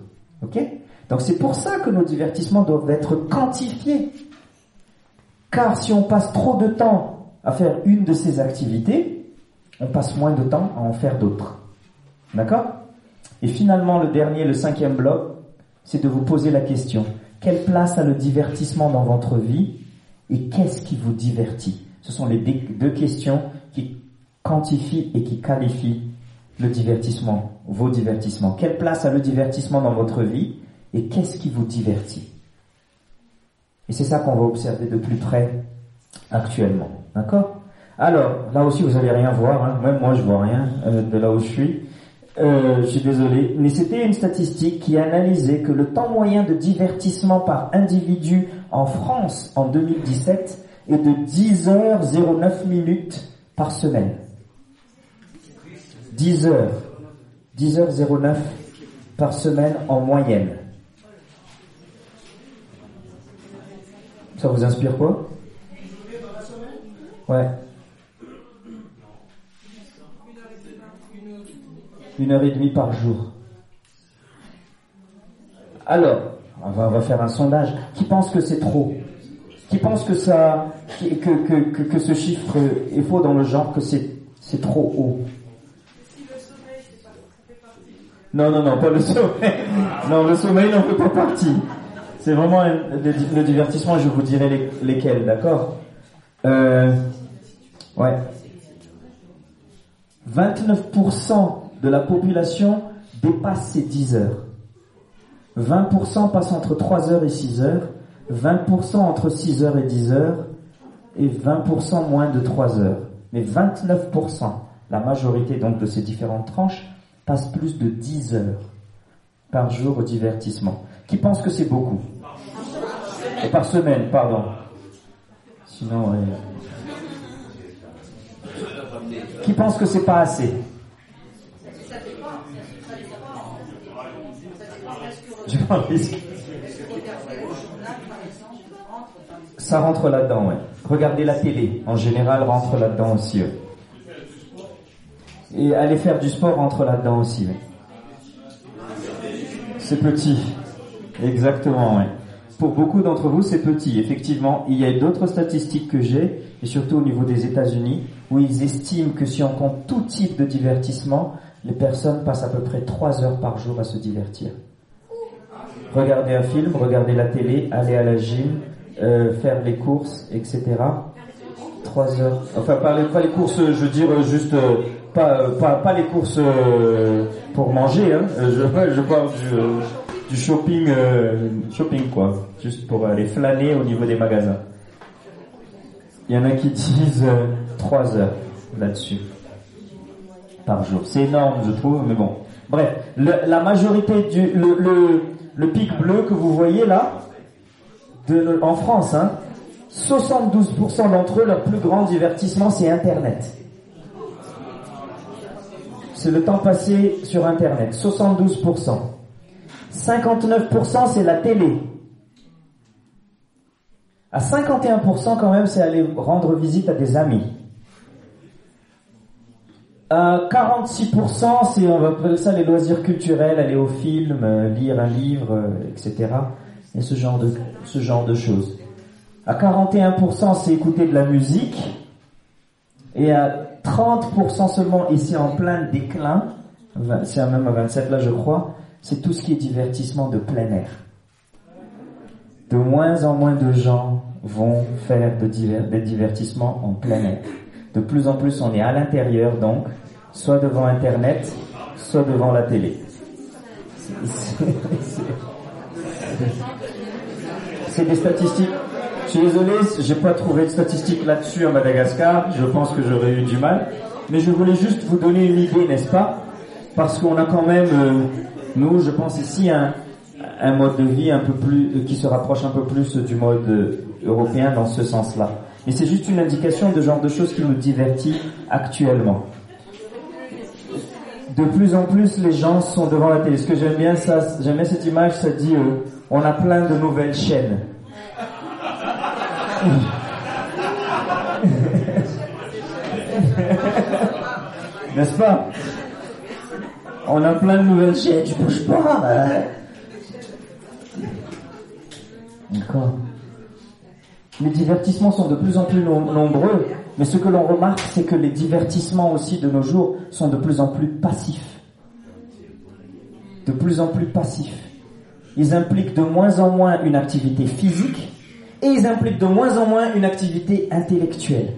Donc c'est pour ça que nos divertissements doivent être quantifiés. Car si on passe trop de temps à faire une de ces activités, on passe moins de temps à en faire d'autres. D'accord? Et finalement, le dernier, le cinquième bloc, c'est de vous poser la question, quelle place a le divertissement dans votre vie? Et qu'est-ce qui vous divertit? Ce sont les deux questions qui quantifient et qui qualifient le divertissement, vos divertissements. Quelle place a le divertissement dans votre vie? Et qu'est-ce qui vous divertit? Et c'est ça qu'on va observer de plus près actuellement. D'accord? Alors, là aussi, vous n'allez rien voir. Hein. Même moi, je vois rien euh, de là où je suis. Euh, je suis désolé, mais c'était une statistique qui analysait que le temps moyen de divertissement par individu en France en 2017 est de 10h09 minutes par semaine. 10 h 10h09 par semaine en moyenne. Ça vous inspire quoi? Ouais. une heure et demie par jour. Alors, on va, faire un sondage. Qui pense que c'est trop? Qui pense que ça, que, que, ce chiffre est faux dans le genre que c'est, c'est trop haut? Non, non, non, pas le sommeil. Non, le sommeil n'en fait pas partie. C'est vraiment le, divertissement, je vous dirai lesquels, d'accord? Euh, Ouais. 29% de la population dépasse ces 10 heures. 20% passent entre 3 heures et 6 heures, 20% entre 6 heures et 10 heures, et 20% moins de 3 heures. Mais 29%, la majorité donc de ces différentes tranches, passent plus de 10 heures par jour au divertissement. Qui pense que c'est beaucoup? Par semaine, pardon. Sinon, Qui pense que c'est pas assez? Ça rentre là-dedans, ouais. Regardez la télé, en général, rentre là-dedans aussi. Et aller faire du sport rentre là-dedans aussi. C'est petit. Exactement, ouais. Pour beaucoup d'entre vous, c'est petit. Effectivement, il y a d'autres statistiques que j'ai, et surtout au niveau des États-Unis, où ils estiment que si on compte tout type de divertissement, les personnes passent à peu près 3 heures par jour à se divertir regarder un film, regarder la télé, aller à la gym, euh, faire les courses, etc. Trois heures. Enfin, pas les, courses, je veux dire juste euh, pas, pas, les courses euh, pour manger. Hein. Je (laughs) parle du, shopping, shopping quoi, juste pour aller flâner au niveau des magasins. Il y en a qui disent trois heures là-dessus par jour. C'est énorme, je trouve, mais bon. Bref, la majorité du le, le le pic bleu que vous voyez là, en France, hein, 72% d'entre eux, leur plus grand divertissement, c'est Internet. C'est le temps passé sur Internet, 72%. 59% c'est la télé. À 51% quand même, c'est aller rendre visite à des amis. 46%, c'est, on va appeler ça les loisirs culturels, aller au film, euh, lire un livre, euh, etc. Et ce genre de, ce genre de choses. À 41%, c'est écouter de la musique. Et à 30% seulement, c'est en plein déclin, c'est même à 27 là je crois, c'est tout ce qui est divertissement de plein air. De moins en moins de gens vont faire de des divertissements en plein air. De plus en plus on est à l'intérieur donc, soit devant Internet, soit devant la télé. C'est des statistiques. Je suis désolé, j'ai pas trouvé de statistiques là-dessus à Madagascar. Je pense que j'aurais eu du mal. Mais je voulais juste vous donner une idée, n'est-ce pas? Parce qu'on a quand même, euh, nous, je pense ici, un, un mode de vie un peu plus, euh, qui se rapproche un peu plus du mode euh, européen dans ce sens-là. Mais c'est juste une indication de genre de choses qui nous divertit actuellement. De plus en plus, les gens sont devant la télé. Ce que j'aime bien, ça, j'aime bien cette image, ça dit, on a plein de nouvelles chaînes. (laughs) N'est-ce pas? On a plein de nouvelles chaînes, tu bouges pas. Hein. D'accord. Les divertissements sont de plus en plus nombreux, mais ce que l'on remarque, c'est que les divertissements aussi de nos jours sont de plus en plus passifs. De plus en plus passifs. Ils impliquent de moins en moins une activité physique et ils impliquent de moins en moins une activité intellectuelle.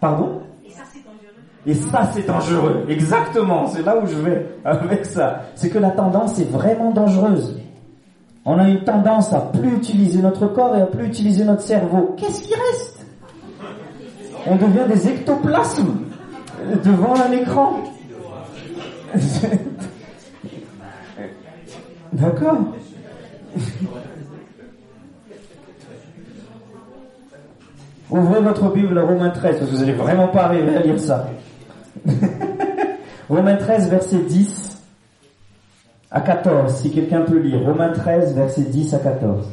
Pardon? Et ça, c'est dangereux. Exactement, c'est là où je vais avec ça. C'est que la tendance est vraiment dangereuse. On a une tendance à plus utiliser notre corps et à plus utiliser notre cerveau. Qu'est-ce qui reste? On devient des ectoplasmes devant un écran. (laughs) D'accord? Ouvrez votre Bible à Romains 13, parce que vous n'allez vraiment pas arriver à lire ça. (laughs) Romains 13, verset 10 à 14, si quelqu'un peut lire. Romains 13, verset 10 à 14.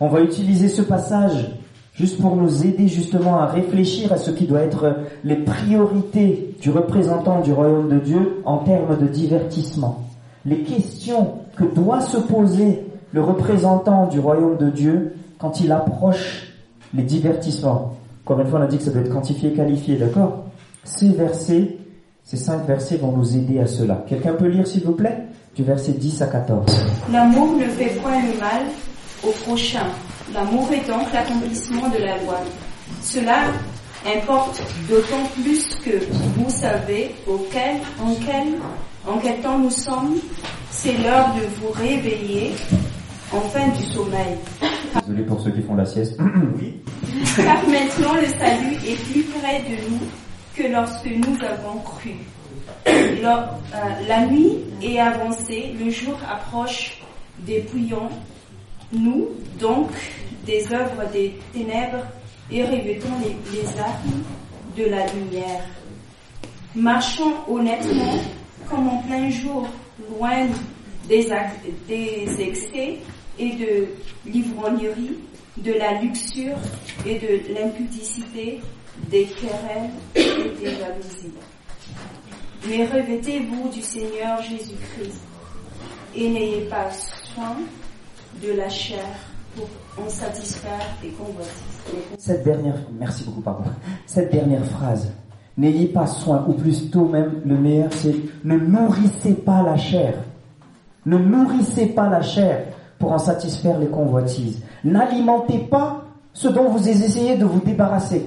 On va utiliser ce passage juste pour nous aider justement à réfléchir à ce qui doit être les priorités du représentant du royaume de Dieu en termes de divertissement. Les questions que doit se poser le représentant du royaume de Dieu quand il approche les divertissements. Encore une fois, on a dit que ça doit être quantifié, qualifié, d'accord Ces versets, ces cinq versets vont nous aider à cela. Quelqu'un peut lire, s'il vous plaît Du verset 10 à 14. L'amour ne fait point le mal au prochain. L'amour est donc l'accomplissement de la loi. Cela importe d'autant plus que vous savez auquel, en quel, en quel temps nous sommes. C'est l'heure de vous réveiller enfin du sommeil. Désolé pour ceux qui font la sieste. (coughs) Car maintenant le salut est plus près de nous que lorsque nous avons cru. (coughs) Euh, la nuit est avancée, le jour approche, dépouillons nous donc des œuvres des ténèbres et revêtons les, les armes de la lumière. Marchons honnêtement comme en plein jour, loin des, des excès et de l'ivrognerie, de la luxure et de l'impudicité, des querelles et des jalousies. Mais revêtez-vous du Seigneur Jésus-Christ et n'ayez pas soin de la chair pour en satisfaire les convoitises. Cette dernière, merci beaucoup, pardon. Cette dernière phrase, n'ayez pas soin, ou plutôt même le meilleur, c'est ne nourrissez pas la chair. Ne nourrissez pas la chair pour en satisfaire les convoitises. N'alimentez pas ce dont vous essayez de vous débarrasser.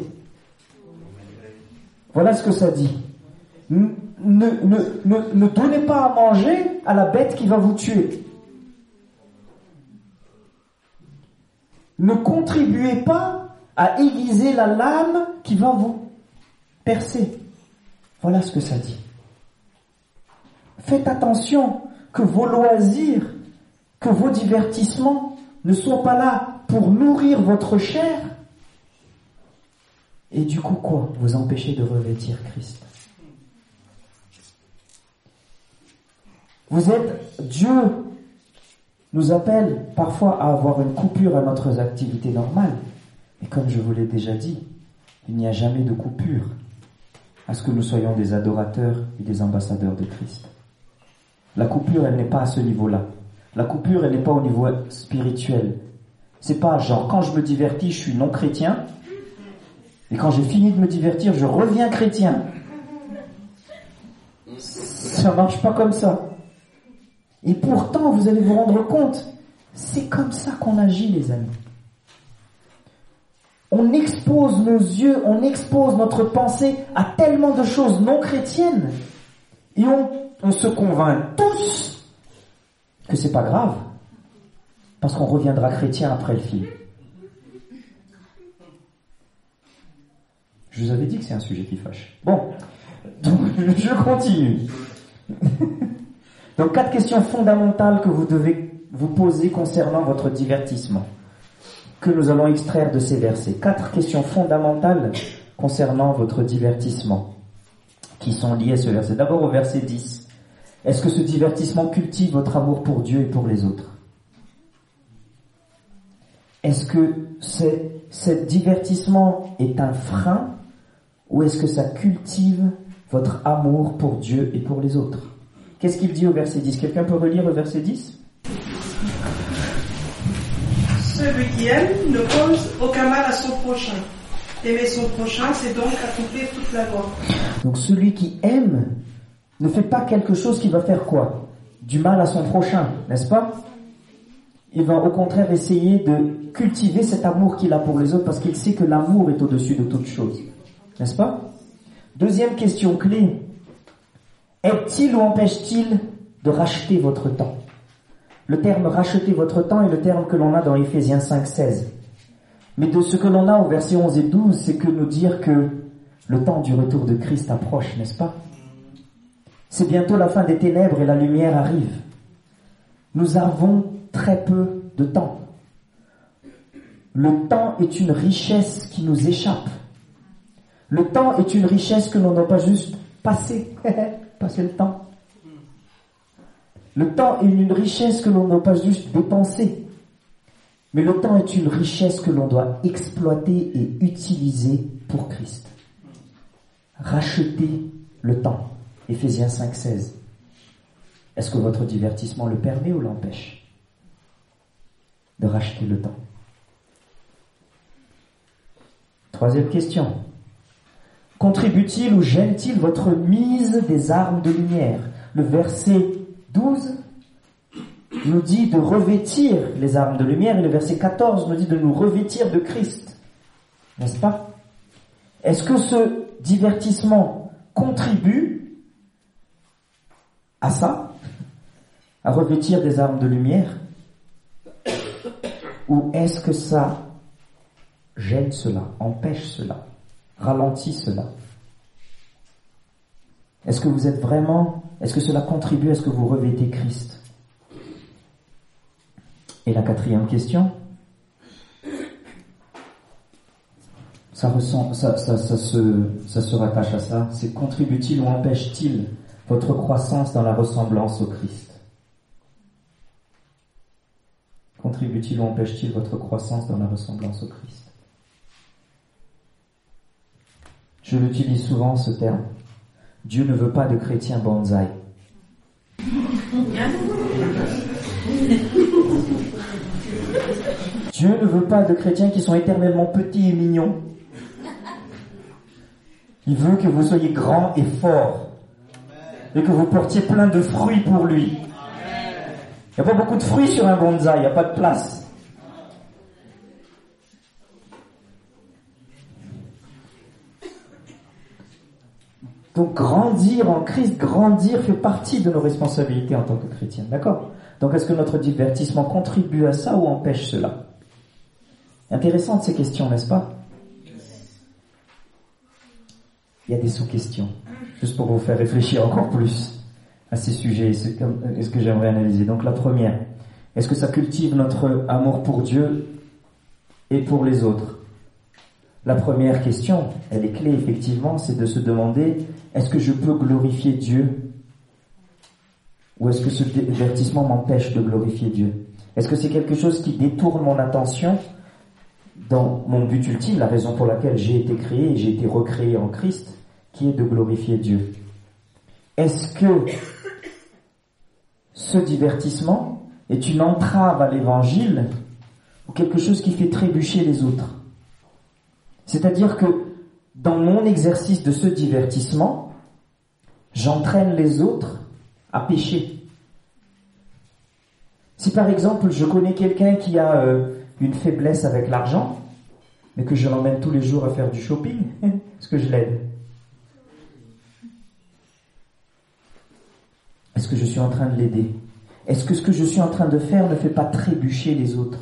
Voilà ce que ça dit. Ne, ne, ne, donnez pas à manger à la bête qui va vous tuer. Ne contribuez pas à aiguiser la lame qui va vous percer. Voilà ce que ça dit. Faites attention que vos loisirs que vos divertissements ne soient pas là pour nourrir votre chair et du coup quoi Vous empêcher de revêtir Christ? Vous êtes, Dieu nous appelle parfois à avoir une coupure à notre activité normale. Mais comme je vous l'ai déjà dit, il n'y a jamais de coupure à ce que nous soyons des adorateurs et des ambassadeurs de Christ. La coupure, elle n'est pas à ce niveau-là. La coupure, elle n'est pas au niveau spirituel. C'est pas genre quand je me divertis, je suis non chrétien. Et quand j'ai fini de me divertir, je reviens chrétien. Ça marche pas comme ça. Et pourtant, vous allez vous rendre compte, c'est comme ça qu'on agit, les amis. On expose nos yeux, on expose notre pensée à tellement de choses non chrétiennes. Et on, on se convainc tous que c'est pas grave. Parce qu'on reviendra chrétien après le film. Je vous avais dit que c'est un sujet qui fâche. Bon, (laughs) je continue. donc quatre questions fondamentales que vous devez vous poser concernant votre divertissement, que nous allons extraire de ces versets. Quatre questions fondamentales concernant votre divertissement, qui sont liées à ce verset. D'abord au verset 10. Est-ce que ce divertissement cultive votre amour pour Dieu et pour les autres Est-ce que ce divertissement est un frein ou est-ce que ça cultive votre amour pour Dieu et pour les autres Qu'est-ce qu'il dit au verset 10 Quelqu'un peut relire le verset 10 Celui qui aime ne cause aucun mal à son prochain. Aimer son prochain, c'est donc accomplir toute la loi. Donc celui qui aime ne fait pas quelque chose qui va faire quoi? Du mal à son prochain, n'est-ce pas? Il va au contraire essayer de cultiver cet amour qu'il a pour les autres parce qu'il sait que l'amour est au-dessus de toute chose. N'est-ce pas? Deuxième question clé. Aide-t-il ou empêche-t-il de racheter votre temps? Le terme racheter votre temps est le terme que l'on a dans Ephésiens 5, 16. Mais de ce que l'on a au verset 11 et 12, c'est que nous dire que le temps du retour de Christ approche, n'est-ce pas? C'est bientôt la fin des ténèbres et la lumière arrive. Nous avons très peu de temps. Le temps est une richesse qui nous échappe. Le temps est une richesse que l'on n'a pas juste (laughs) passé, passer le temps. Le temps est une richesse que l'on n'a pas juste dépensé. Mais le temps est une richesse que l'on doit exploiter et utiliser pour Christ. Racheter le temps. Ephésiens 5.16. Est-ce que votre divertissement le permet ou l'empêche de racheter le temps? Troisième question. Contribue-t-il ou gêne-t-il votre mise des armes de lumière? Le verset 12 nous dit de revêtir les armes de lumière et le verset 14 nous dit de nous revêtir de Christ. N'est-ce pas? Est-ce que ce divertissement contribue à ça À revêtir des armes de lumière Ou est-ce que ça gêne cela, empêche cela ralentit cela? Est-ce que vous êtes vraiment, est-ce que cela contribue à ce que vous revêtez Christ? Et la quatrième question, ça, ressent, ça, se, ça se rattache à ça, c'est contribue-t-il ou empêche-t-il votre croissance dans la ressemblance au Christ Contribue-t-il ou empêche-t-il votre croissance dans la ressemblance au Christ? Je l'utilise souvent ce terme. Dieu ne veut pas de chrétiens bonsaï. Dieu ne veut pas de chrétiens qui sont éternellement petits et mignons. Il veut que vous soyez grands et forts. Et que vous portiez plein de fruits pour lui. Il n'y a pas beaucoup de fruits sur un bonsaï, il n'y a pas de place. Donc grandir en Christ, grandir fait partie de nos responsabilités en tant que chrétiens. D'accord? Donc est-ce que notre divertissement contribue à ça ou empêche cela? Intéressantes ces questions, n'est-ce pas? Il y a des sous-questions, juste pour vous faire réfléchir encore plus à ces sujets et ce que j'aimerais analyser. Donc la première, est-ce que ça cultive notre amour pour Dieu et pour les autres? La première question, elle est clé effectivement, c'est de se demander est-ce que je peux glorifier Dieu? Ou est-ce que ce divertissement m'empêche de glorifier Dieu? Est-ce que c'est quelque chose qui détourne mon attention dans mon but ultime, la raison pour laquelle j'ai été créé et j'ai été recréé en Christ, qui est de glorifier Dieu. Est-ce que ce divertissement est une entrave à l'évangile ou quelque chose qui fait trébucher les autres? C'est-à-dire que dans mon exercice de ce divertissement, j'entraîne les autres à pécher. Si par exemple je connais quelqu'un qui a euh, une faiblesse avec l'argent, mais que je l'emmène tous les jours à faire du shopping, (laughs) est-ce que je l'aide? Est-ce que je suis en train de l'aider? Est-ce que ce que je suis en train de faire ne fait pas trébucher les autres?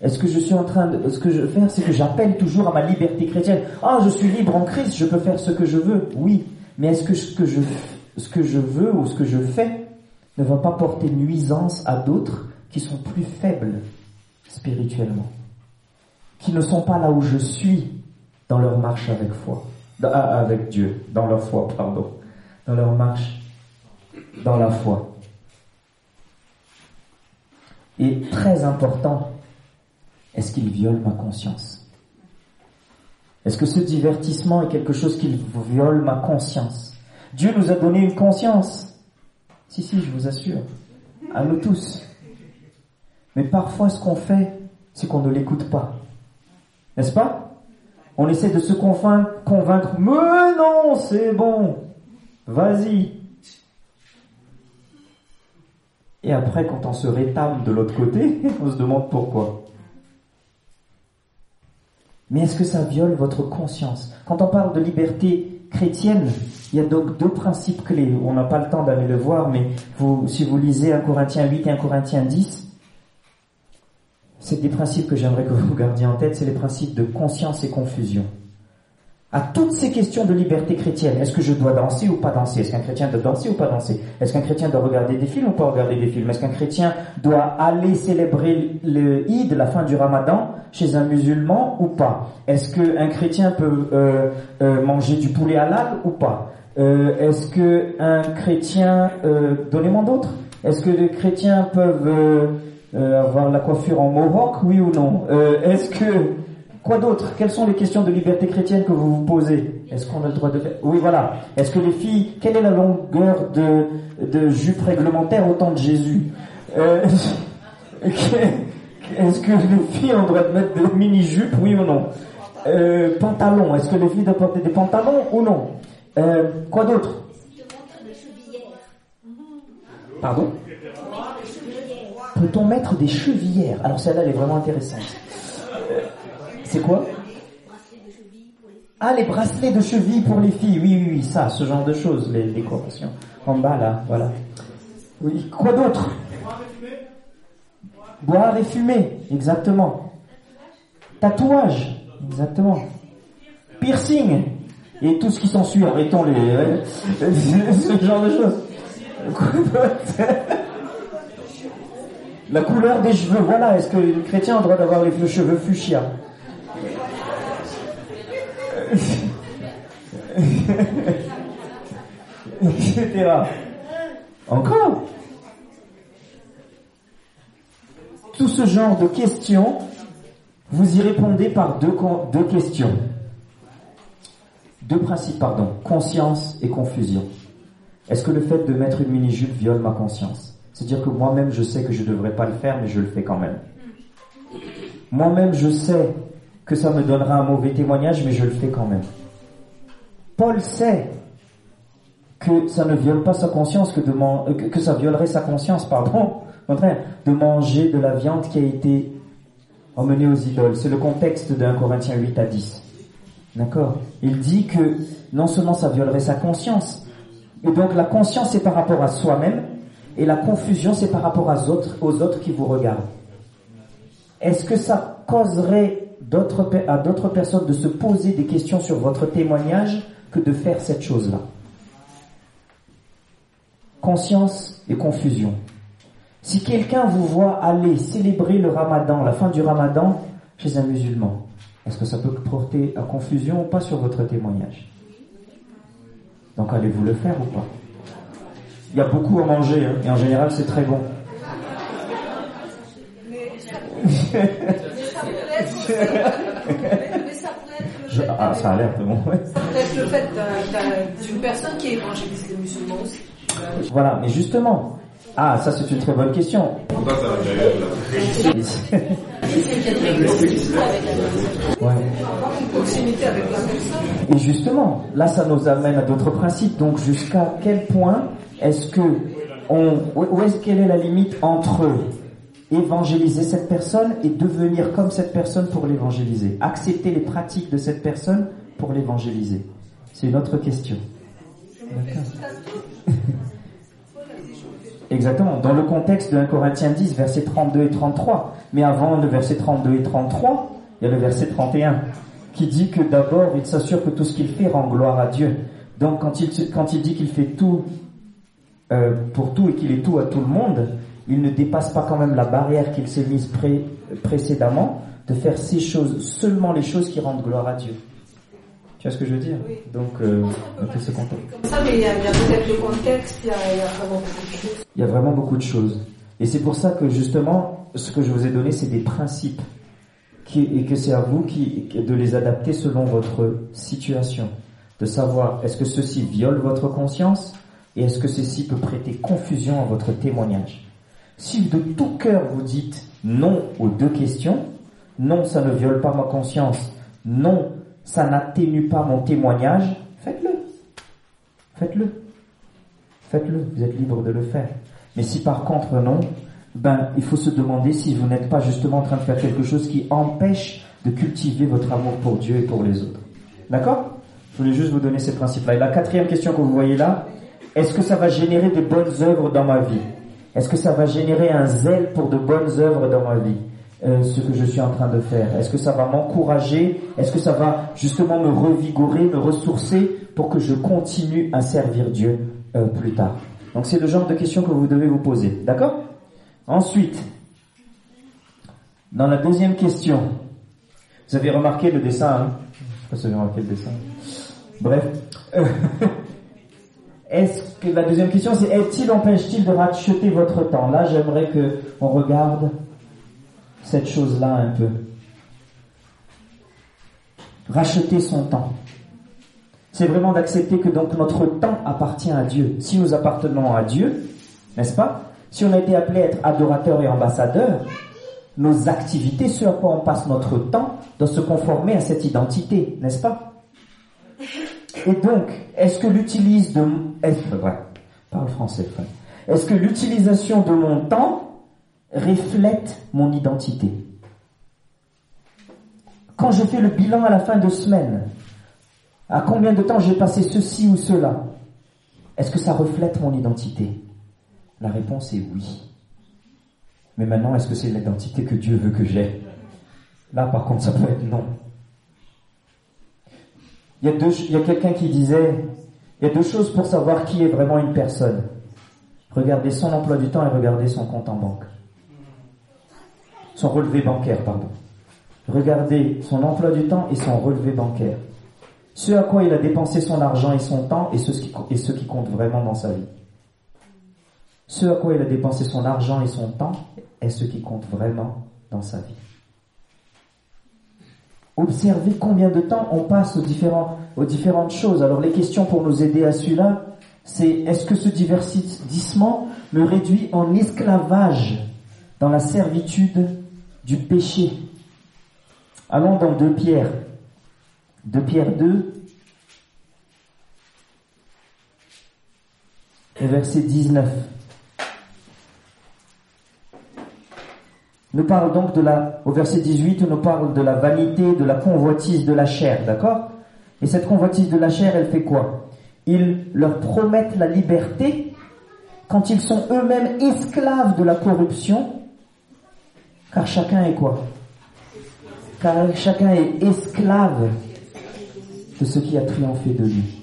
Est-ce que je suis en train de... Ce que je veux faire, c'est que j'appelle toujours à ma liberté chrétienne. Ah, je suis libre en Christ, je peux faire ce que je veux. Oui, mais est-ce que ce que je, ce que je veux ou ce que je fais ne va pas porter nuisance à d'autres qui sont plus faibles spirituellement, qui ne sont pas là où je suis dans leur marche avec foi, avec Dieu, dans leur foi, pardon, dans leur marche dans la foi. Et très important, est-ce qu'il viole ma conscience? Est-ce que ce divertissement est quelque chose qui viole ma conscience? Dieu nous a donné une conscience. Si, si, je vous assure. À nous tous. Mais parfois, ce qu'on fait, c'est qu'on ne l'écoute pas. N'est-ce pas? On essaie de se convaincre, mais non, c'est bon. Vas-y, et après, quand on se rétame de l'autre côté, (laughs) on se demande pourquoi. Mais est-ce que ça viole votre conscience? Quand on parle de liberté chrétienne, il y a donc deux principes clés. On n'a pas le temps d'aller le voir, mais si vous lisez 1 Corinthiens 8 et 1 Corinthiens 10, c'est des principes que j'aimerais que vous (laughs) gardiez en tête, c'est les principes de conscience et confusion à toutes ces questions de liberté chrétienne. Est-ce que je dois danser ou pas danser? Est-ce qu'un chrétien doit danser ou pas danser? Est-ce qu'un chrétien doit regarder des films ou pas regarder des films? Est-ce qu'un chrétien doit aller célébrer le Eid, la fin du Ramadan, chez un musulman ou pas? Est-ce qu'un chrétien peut euh, euh, manger du poulet halal ou pas? Euh, Est-ce qu'un chrétien... Donnez-moi d'autres. Est-ce que les chrétiens peuvent avoir la coiffure en mohawk, oui ou non? Est-ce que Quoi d'autre? Quelles sont les questions de liberté chrétienne que vous vous posez? Est-ce qu'on a le droit de faire? Oui, voilà. Est-ce que les filles, quelle est la longueur de, de jupe réglementaire au temps de Jésus? Euh, (laughs) Est-ce que les filles ont le droit de mettre des mini-jupes, oui ou non? Euh, Pantalons, est-ce que les filles doivent porter des pantalons ou non? Euh, Quoi d'autre? Pardon? Peut-on mettre des chevillères Alors celle-là, elle est vraiment intéressante. C'est quoi? Ah, les bracelets de cheville pour les filles. Oui, oui, oui, ça, ce genre de choses, les décorations. En bas, là, voilà. Oui, quoi d'autre? Boire et fumer, exactement. Tatouage, exactement. Piercing, et tout ce qui s'ensuit, arrêtons les... (laughs) ce genre de choses. La couleur des cheveux, voilà, est-ce que les chrétiens ont le droit d'avoir les cheveux fuchsia? (laughs) etc. Encore Tout ce genre de questions, vous y répondez par deux, questions. Deux principes, pardon. Conscience et confusion. Est-ce que le fait de mettre une mini-jupe viole ma conscience? C'est-à-dire que moi-même, je sais que je ne devrais pas le faire, mais je le fais quand même. Moi-même, je sais que ça me donnera un mauvais témoignage, mais je le fais quand même. Paul sait que ça ne viole pas sa conscience, que, de euh, que ça violerait sa conscience, (laughs) pardon, de manger de la viande qui a été emmenée aux idoles. C'est le contexte d'un Corinthiens 8 à 10. D'accord? Il dit que non seulement ça violerait sa conscience, et donc la conscience c'est par rapport à soi-même, et la confusion c'est par rapport aux autres, aux autres qui vous regardent. Est-ce que ça causerait à d'autres personnes de se poser des questions sur votre témoignage que de faire cette chose-là. Conscience et confusion. Si quelqu'un vous voit aller célébrer le ramadan, la fin du ramadan, chez un musulman, est-ce que ça peut porter à confusion ou pas sur votre témoignage? Donc allez-vous le faire ou pas? Il y a beaucoup à manger, hein, et en général c'est très bon. Ah, ça a l'air de bon. Peut-être le fait d'une personne qui est évangélisée musulman aussi. Voilà, mais justement, ah, ça c'est une très bonne question. ouais. Et justement, là, ça nous amène à d'autres principes. Donc, jusqu'à quel point est-ce que on, où est-ce quelle est la limite entre évangéliser cette personne et devenir comme cette personne pour l'évangéliser, accepter les pratiques de cette personne pour l'évangéliser. C'est une autre question. Exactement, dans le contexte de 1 Corinthiens 10, versets 32 et 33. Mais avant le verset 32 et 33, il y a le verset 31 qui dit que d'abord il s'assure que tout ce qu'il fait rend gloire à Dieu. Donc quand il, quand il dit qu'il fait tout euh, pour tout et qu'il est tout à tout le monde, il ne dépasse pas quand même la barrière qu'il s'est mise précédemment de faire ces choses, seulement les choses qui rendent gloire à Dieu. Tu vois ce que je veux dire Donc, euh, contexte. Comme ça, mais il y a, peut-être le contexte, il y, a, il y a vraiment beaucoup de choses. Il y a vraiment beaucoup de choses. Et c'est pour ça que justement, ce que je vous ai donné, c'est des principes. Qui, et que c'est à vous qui, de les adapter selon votre situation. De savoir, est-ce que ceci viole votre conscience et est-ce que ceci peut prêter confusion à votre témoignage? Si de tout cœur vous dites non aux deux questions, non, ça ne viole pas ma conscience, non, ça n'atténue pas mon témoignage, faites-le. Faites-le. Faites-le, vous êtes libre de le faire. Mais si par contre non, ben il faut se demander si vous n'êtes pas justement en train de faire quelque chose qui empêche de cultiver votre amour pour Dieu et pour les autres. D'accord? Je voulais juste vous donner ces principes-là. Et la quatrième question que vous voyez là, est-ce que ça va générer de bonnes œuvres dans ma vie? Est-ce que ça va générer un zèle pour de bonnes œuvres dans ma vie euh, ce que je suis en train de faire? Est-ce que ça va m'encourager? Est-ce que ça va justement me revigorer, me ressourcer pour que je continue à servir Dieu euh, plus tard? Donc c'est le genre de questions que vous devez vous poser. D'accord? Ensuite, dans la deuxième question, vous avez remarqué le dessin, hein? Vous avez remarqué le dessin? Bref. (laughs) Est-ce que la deuxième question c'est est-il empêche-t-il de racheter votre temps? Là, j'aimerais que on regarde cette chose-là un peu. Racheter son temps. C'est vraiment d'accepter que donc notre temps appartient à Dieu. Si nous appartenons à Dieu, n'est-ce pas? Si on a été appelé à être adorateur et ambassadeur, nos activités, ce à quoi on passe notre temps, doivent se conformer à cette identité, n'est-ce pas? Et donc, est-ce que l'utilise de français, Est-ce que l'utilisation de mon temps reflète mon identité? Quand je fais le bilan à la fin de semaine, à combien de temps j'ai passé ceci ou cela Est-ce que ça reflète mon identité? La réponse est oui. Mais maintenant, est-ce que c'est l'identité que Dieu veut que j'ai? Là, par contre, ça peut être non. Il y a, quelqu'un qui disait, il y a deux choses pour savoir qui est vraiment une personne. Regardez son emploi du temps et regardez son compte en banque. Son relevé bancaire, pardon. Regardez son emploi du temps et son relevé bancaire. Ce à quoi il a dépensé son argent et son temps et ce qui, et ce qui compte vraiment dans sa vie. Ce à quoi il a dépensé son argent et son temps est ce qui compte vraiment dans sa vie. Observez combien de temps on passe aux, différentes choses. Alors les questions pour nous aider à celui-là, c'est est-ce que ce divertissement me réduit en esclavage dans la servitude du péché? Allons dans 2 Pierre. 2 Pierre 2, verset 19. Nous parle donc de la, au verset 18, nous parle de la vanité, de la convoitise de la chair, d'accord? Et cette convoitise de la chair, elle fait quoi? Ils leur promettent la liberté quand ils sont eux-mêmes esclaves de la corruption, car chacun est quoi? Car chacun est esclave de ce qui a triomphé de lui.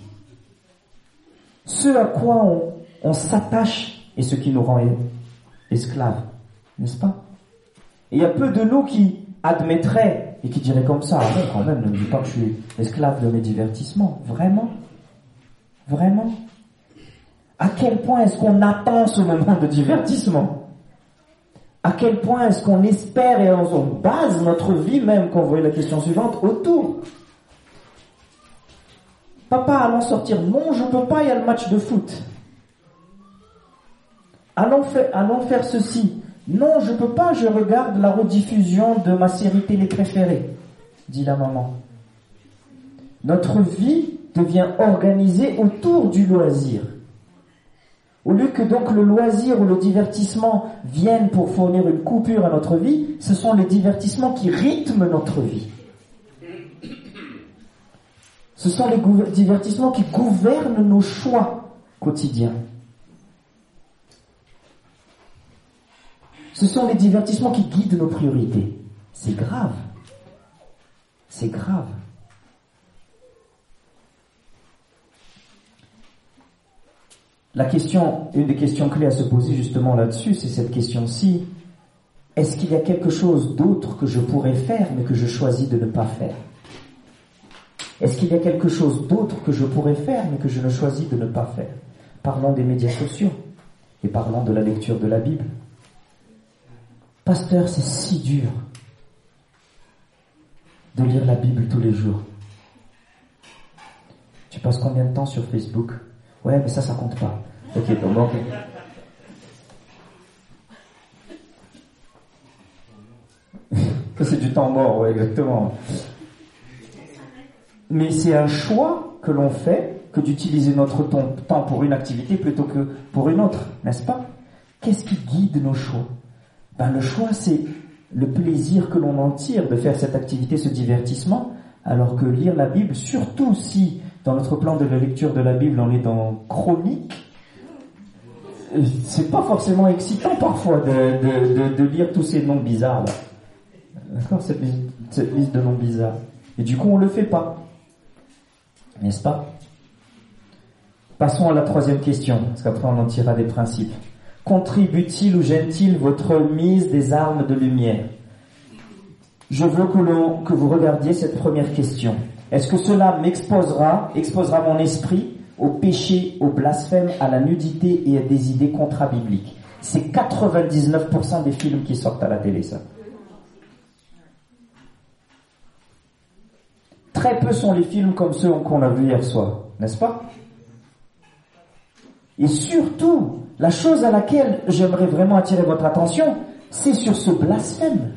Ce à quoi on, on s'attache est ce qui nous rend esclaves, n'est-ce pas? Il y a peu de nous qui admettraient et qui diraient comme ça, ah quand même, ne me dis pas que je suis esclave de mes divertissements. Vraiment? Vraiment? À quel point est-ce qu'on attend ce moment de divertissement? À quel point est-ce qu'on espère et on base notre vie même, quand vous voyez la question suivante, autour? Papa, allons sortir. Non, je peux pas, il y a le match de foot. Allons faire ceci. Non, je peux pas, je regarde la rediffusion de ma série télé préférée, dit la maman. Notre vie devient organisée autour du loisir. Au lieu que donc le loisir ou le divertissement viennent pour fournir une coupure à notre vie, ce sont les divertissements qui rythment notre vie. Ce sont les divertissements qui gouvernent nos choix quotidiens. Ce sont les divertissements qui guident nos priorités. C'est grave. C'est grave. La question, une des questions clés à se poser justement là-dessus, c'est cette question-ci. Est-ce qu'il y a quelque chose d'autre que je pourrais faire mais que je choisis de ne pas faire? Est-ce qu'il y a quelque chose d'autre que je pourrais faire mais que je ne choisis de ne pas faire? Parlons des médias sociaux et parlons de la lecture de la Bible. Pasteur, c'est si dur de lire la Bible tous les jours. Tu passes combien de temps sur Facebook? Ouais, mais ça, ça compte pas. Ok, donc (laughs) ça, c'est du temps mort, ouais, exactement. Mais c'est un choix que l'on fait que d'utiliser notre temps pour une activité plutôt que pour une autre, n'est-ce pas? Qu'est-ce qui guide nos choix? Ben, Le choix, c'est le plaisir que l'on en tire de faire cette activité, ce divertissement, alors que lire la Bible, surtout si dans notre plan de la lecture de la Bible, on est dans chronique. C'est pas forcément excitant parfois de, lire tous ces noms bizarres. D'accord cette cette liste de noms bizarres. Et du coup, on le fait pas. N'est-ce pas? Passons à la troisième question, parce qu'après on en tirera des principes. Contribue-t-il ou gêne-t-il votre mise des armes de lumière? Je veux que, que vous regardiez cette première question. Est-ce que cela m'exposera, exposera mon esprit au péché, au blasphème, à la nudité et à des idées contrabibliques? C'est 99% des films qui sortent à la télé, ça. Très peu sont les films comme ceux qu'on a vus hier soir, n'est-ce pas? Et surtout, la chose à laquelle j'aimerais vraiment attirer votre attention, c'est sur ce blasphème.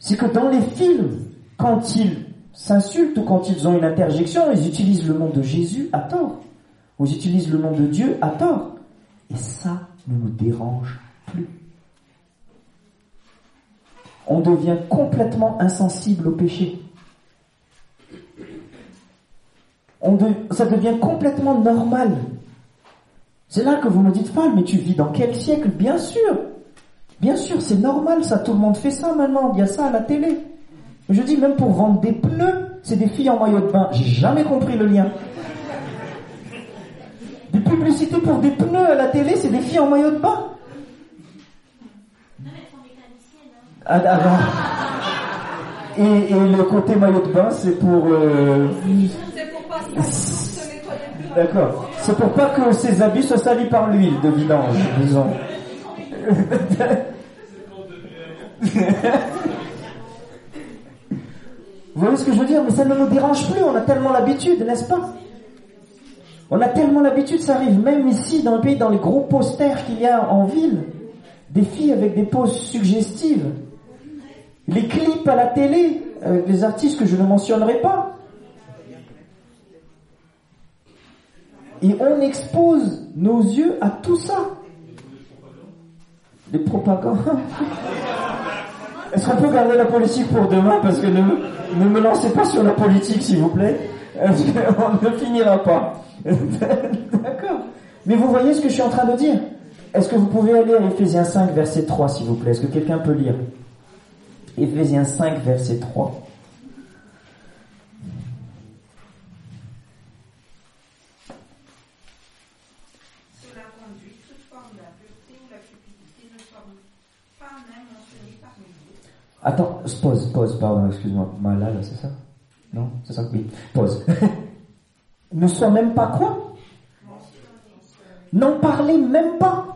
C'est que dans les films, quand ils s'insultent ou quand ils ont une interjection, ils utilisent le nom de Jésus à tort. Ou ils utilisent le nom de Dieu à tort. Et ça ne nous dérange plus. On devient complètement insensible au péché. Ça devient complètement normal. C'est là que vous me dites, Paul, mais tu vis dans quel siècle? Bien sûr. Bien sûr, c'est normal, ça, tout le monde fait ça maintenant, il y a ça à la télé. Je dis même pour vendre des pneus, c'est des filles en maillot de bain. J'ai jamais compris le lien. Des publicités pour des pneus à la télé, c'est des filles en maillot de bain. Ah, ah, et, et, le côté maillot de bain, c'est pour. Euh... C'est pour se D'accord. C'est pour pas que ses habits soient salis par l'huile de vidange, disons. Vous voyez ce que je veux dire Mais ça ne nous dérange plus, on a tellement l'habitude, n'est-ce pas? On a tellement l'habitude, ça arrive même ici dans le pays, dans les gros posters qu'il y a en ville, des filles avec des poses suggestives, les clips à la télé, avec des artistes que je ne mentionnerai pas. Et on expose nos yeux à tout ça. Les propagandes. (laughs) Est-ce qu'on peut garder la politique pour demain Parce que ne, ne me lancez pas sur la politique, s'il vous plaît. On ne finira pas? (laughs) D'accord Mais vous voyez ce que je suis en train de dire? Est-ce que vous pouvez aller à Ephésiens 5, verset 3, s'il vous plaît? Est-ce que quelqu'un peut lire? Ephésiens 5, verset 3. Attends, pause, pause, pardon, excuse-moi. Malala, c'est ça? Non C'est ça? Oui, pause. (laughs) ne sois même pas quoi? N'en parlez même pas.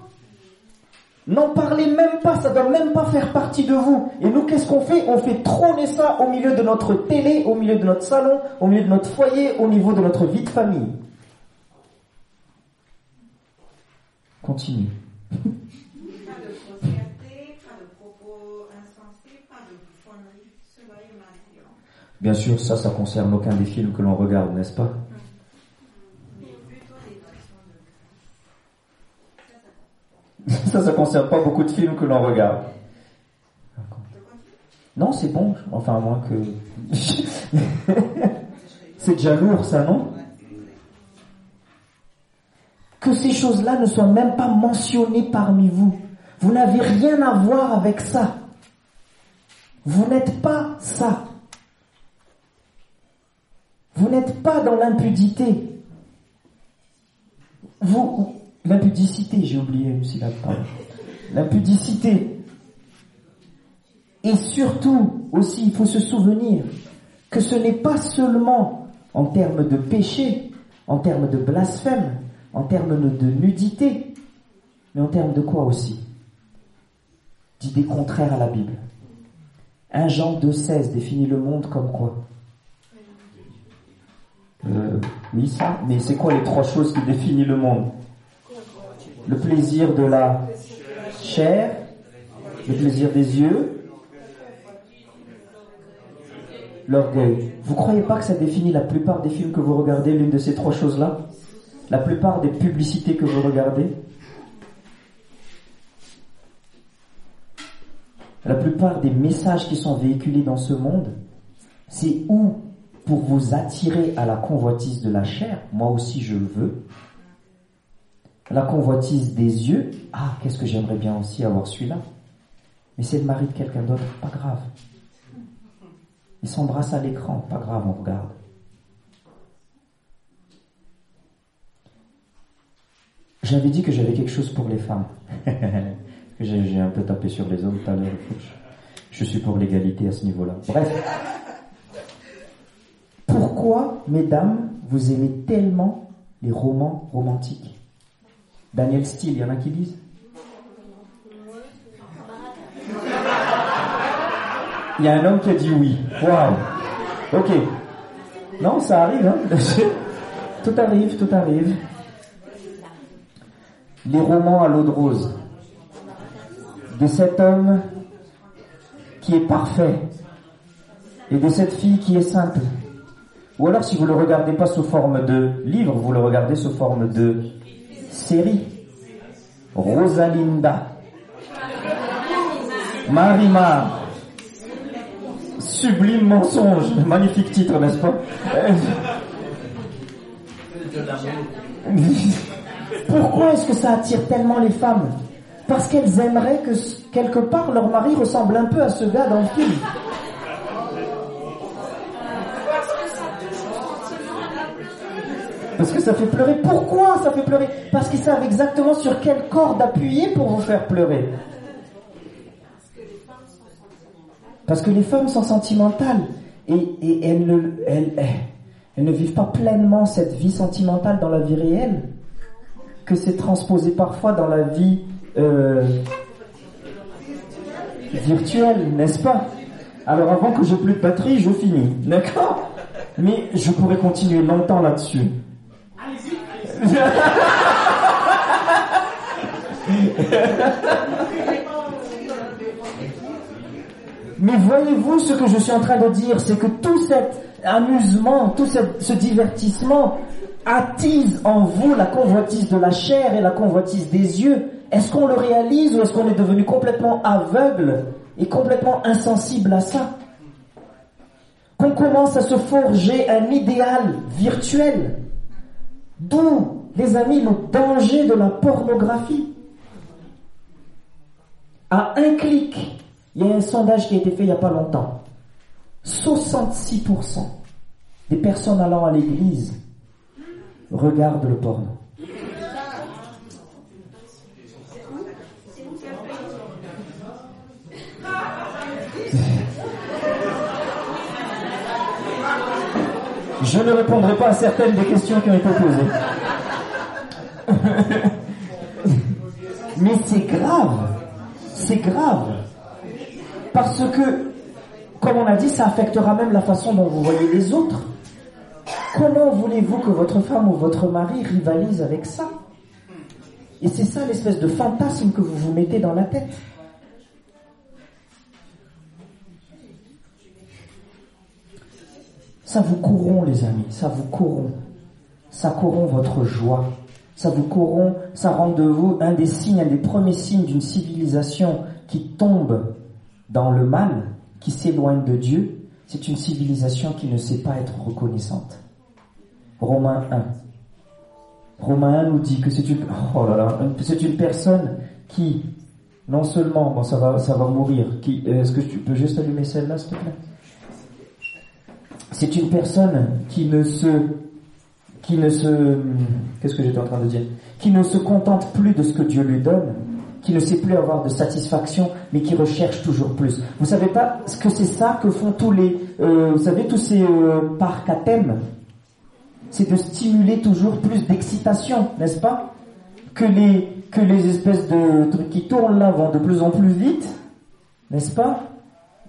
N'en parlez même pas, ça doit même pas faire partie de vous. Et nous, qu'est-ce qu'on fait? On fait trôner ça au milieu de notre télé, au milieu de notre salon, au milieu de notre foyer, au niveau de notre vie de famille. Continue. (laughs) Bien sûr, ça, ça concerne aucun des films que l'on regarde, n'est-ce pas? (laughs) Ça, ça concerne pas beaucoup de films que l'on regarde. Non, c'est bon, enfin à moins que... (laughs) c'est déjà lourd, ça, non? Que ces choses-là ne soient même pas mentionnées parmi vous. Vous n'avez rien à voir avec ça. Vous n'êtes pas ça. Vous n'êtes pas dans l'impudité. Vous, l'impudicité, j'ai oublié la parole. L'impudicité. Et surtout, aussi, il faut se souvenir que ce n'est pas seulement en termes de péché, en termes de blasphème, en termes de nudité, mais en termes de quoi aussi? D'idées contraires à la Bible. Un Jean 2,16 définit le monde comme quoi? Euh, ça. Mais c'est quoi les trois choses qui définissent le monde? Le plaisir de la chair, le plaisir des yeux, l'orgueil. Vous croyez pas que ça définit la plupart des films que vous regardez, l'une de ces trois choses-là? La plupart des publicités que vous regardez? La plupart des messages qui sont véhiculés dans ce monde, c'est où pour vous attirer à la convoitise de la chair, moi aussi je veux. La convoitise des yeux, ah, qu'est-ce que j'aimerais bien aussi avoir celui-là. Mais c'est le mari de quelqu'un d'autre, pas grave. Il s'embrasse à l'écran, pas grave, on regarde. J'avais dit que j'avais quelque chose pour les femmes. (laughs) j'ai un peu tapé sur les hommes tout à l'heure. Je suis pour l'égalité à ce niveau-là. Bref. Pourquoi, mesdames, vous aimez tellement les romans romantiques? Daniel Steele, il y en a qui disent? Il y a un homme qui a dit oui. Waouh. Ok. Non, ça arrive. Hein (laughs) tout arrive, tout arrive. Les romans à l'eau de rose. De cet homme qui est parfait. Et de cette fille qui est simple. Ou alors si vous ne le regardez pas sous forme de livre, vous le regardez sous forme de série. Rosalinda. Marimar. Sublime mensonge. Magnifique titre, n'est-ce pas? (laughs) Pourquoi est-ce que ça attire tellement les femmes? Parce qu'elles aimeraient que quelque part leur mari ressemble un peu à ce gars dans le film. Parce que ça fait pleurer. Pourquoi ça fait pleurer Parce qu'ils savent exactement sur quelle corde appuyer pour vous faire pleurer. Parce que les femmes sont sentimentales et, elles, ne, elles, ne vivent pas pleinement cette vie sentimentale dans la vie réelle, que c'est transposé parfois dans la vie euh, virtuelle, n'est-ce pas? Alors avant que j'ai plus de batterie, je finis, d'accord? Mais je pourrais continuer longtemps là-dessus. (laughs) Mais voyez-vous ce que je suis en train de dire, c'est que tout cet amusement, tout ce divertissement attise en vous la convoitise de la chair et la convoitise des yeux. Est-ce qu'on le réalise ou est-ce qu'on est devenu complètement aveugle et complètement insensible à ça? Qu'on commence à se forger un idéal virtuel D'où, les amis, le danger de la pornographie. À un clic, il y a un sondage qui a été fait il n'y a pas longtemps. 66% des personnes allant à l'église regardent le porno. Je ne répondrai pas à certaines des questions qui ont été posées. Mais c'est grave. C'est grave. Parce que, comme on a dit, ça affectera même la façon dont vous voyez les autres. Comment voulez-vous que votre femme ou votre mari rivalise avec ça? Et c'est ça l'espèce de fantasme que vous vous mettez dans la tête. Ça vous corrompt les amis, ça vous corrompt. Ça corrompt votre joie. Ça vous corrompt, ça rend de vous un des signes, un des premiers signes d'une civilisation qui tombe dans le mal, qui s'éloigne de Dieu. C'est une civilisation qui ne sait pas être reconnaissante. Romains 1. Romains 1 nous dit que c'est une, oh là là, c'est une personne qui, non seulement, bon, ça va, ça va mourir, qui, est-ce que tu peux juste allumer celle-là, s'il te plaît? C'est une personne qui ne se, qui ne se, qu'est-ce que j'étais en train de dire? Qui ne se contente plus de ce que Dieu lui donne, qui ne sait plus avoir de satisfaction, mais qui recherche toujours plus. Vous savez pas ce que c'est ça que font tous les, euh, vous savez tous ces euh, parcs à thème? C'est de stimuler toujours plus d'excitation, n'est-ce pas? Que les que les espèces de trucs qui tournent là vont de plus en plus vite, n'est-ce pas?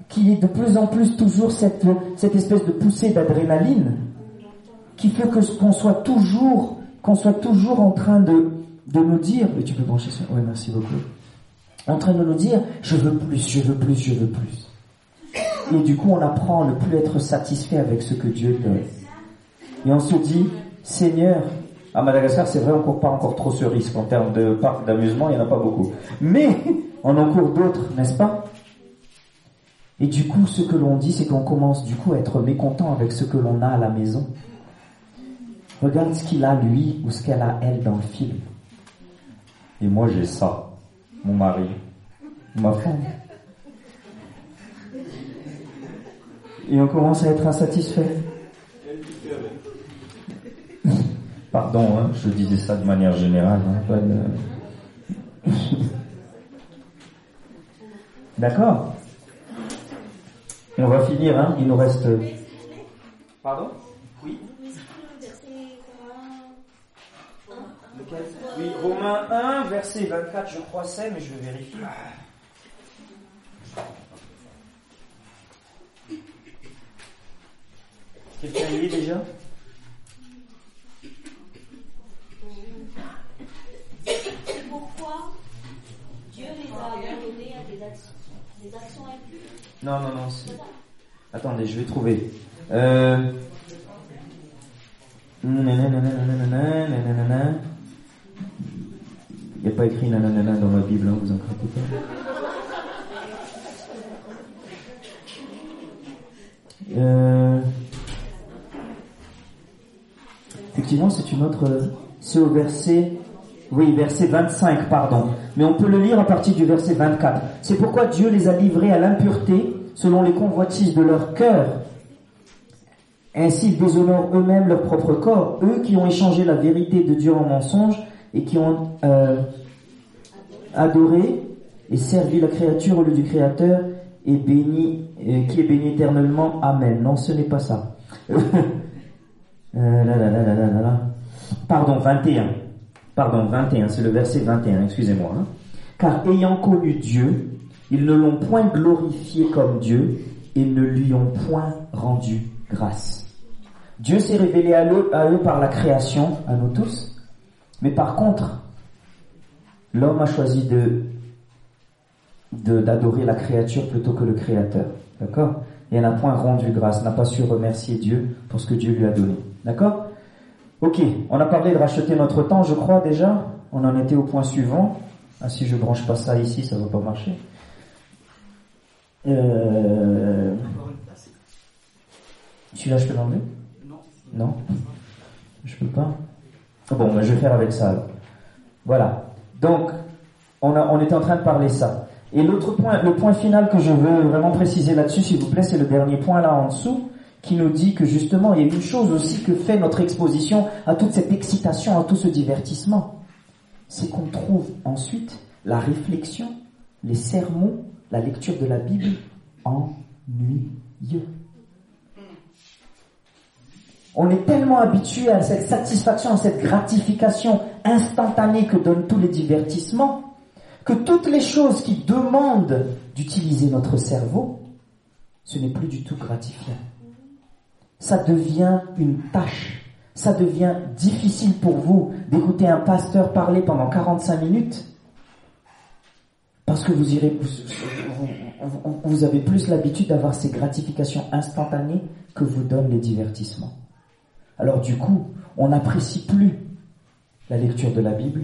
Qu'il y ait de plus en plus toujours cette cette espèce de poussée d'adrénaline qui fait que qu'on soit toujours qu'on soit toujours en train de de nous dire, mais tu peux brancher ça. Oui, merci beaucoup. En train de nous dire, je veux plus, je veux plus, je veux plus. Et du coup, on apprend à ne plus être satisfait avec ce que Dieu donne. Et on se dit, Seigneur, à Madagascar, c'est vrai, on court pas encore trop ce risque en termes de parcs d'amusement, il n'y en a pas beaucoup. Mais on en court d'autres, n'est-ce pas? Et du coup, ce que l'on dit, c'est qu'on commence du coup à être mécontent avec ce que l'on a à la maison. Regarde ce qu'il a lui ou ce qu'elle a elle dans le film. Et moi j'ai ça, mon mari, ma femme. Et on commence à être insatisfait. Pardon, hein, je disais ça de manière générale. Hein, D'accord? On va finir, hein, il nous reste... Pardon? Oui. Oui, Romains 1, verset 24, je crois c'est, mais je vais vérifier. Quelqu'un y est déjà? Pourquoi Dieu les a abandonnés à des actions, des actions impures. Non, non, non. Attendez, je vais trouver. Euh... Il n'y a pas écrit dans ma Bible, hein, vous en inquiétez pas. Euh... Effectivement, c'est une autre. C'est au verset oui, verset 25, pardon. Mais on peut le lire à partir du verset 24. C'est pourquoi Dieu les a livrés à l'impureté selon les convoitises de leur cœur. Ainsi, ils eux-mêmes leur propre corps, eux qui ont échangé la vérité de Dieu en mensonge et qui ont euh, adoré et servi la créature au lieu du Créateur et béni, euh, qui est béni éternellement. Amen. Non, ce n'est pas ça. (laughs) euh, là, là, là, Pardon, 21 pardon, 21, c'est le verset 21, excusez-moi. Hein. Car ayant connu Dieu, ils ne l'ont point glorifié comme Dieu et ne lui ont point rendu grâce. Dieu s'est révélé à eux, par la création, à nous tous, mais par contre, l'homme a choisi d'adorer la créature plutôt que le créateur. D'accord? Et n'a point rendu grâce, n'a pas su remercier Dieu pour ce que Dieu lui a donné. D'accord? Ok, on a parlé de racheter notre temps, je crois déjà. On en était au point suivant. Ah, si je branche pas ça ici, ça va pas marcher. Euh... Celui-là, je peux l'enlever? Non. Non? Je peux pas? Ah Bon, ben, je vais faire avec ça. Voilà. Donc, on, a, on était en train de parler ça. Et l'autre point, le point final que je veux vraiment préciser là-dessus, s'il vous plaît, c'est le dernier point là en dessous qui nous dit que justement, il y a une chose aussi que fait notre exposition à toute cette excitation, à tout ce divertissement. C'est qu'on trouve ensuite la réflexion, les sermons, la lecture de la Bible ennuyeux. On est tellement habitué à cette satisfaction, à cette gratification instantanée que donnent tous les divertissements, que toutes les choses qui demandent d'utiliser notre cerveau, ce n'est plus du tout gratifiant ça devient une tâche. Ça devient difficile pour vous d'écouter un pasteur parler pendant 45 minutes parce que vous irez, vous, avez plus l'habitude d'avoir ces gratifications instantanées que vous donnent les divertissements. Alors du coup, on n'apprécie plus la lecture de la Bible,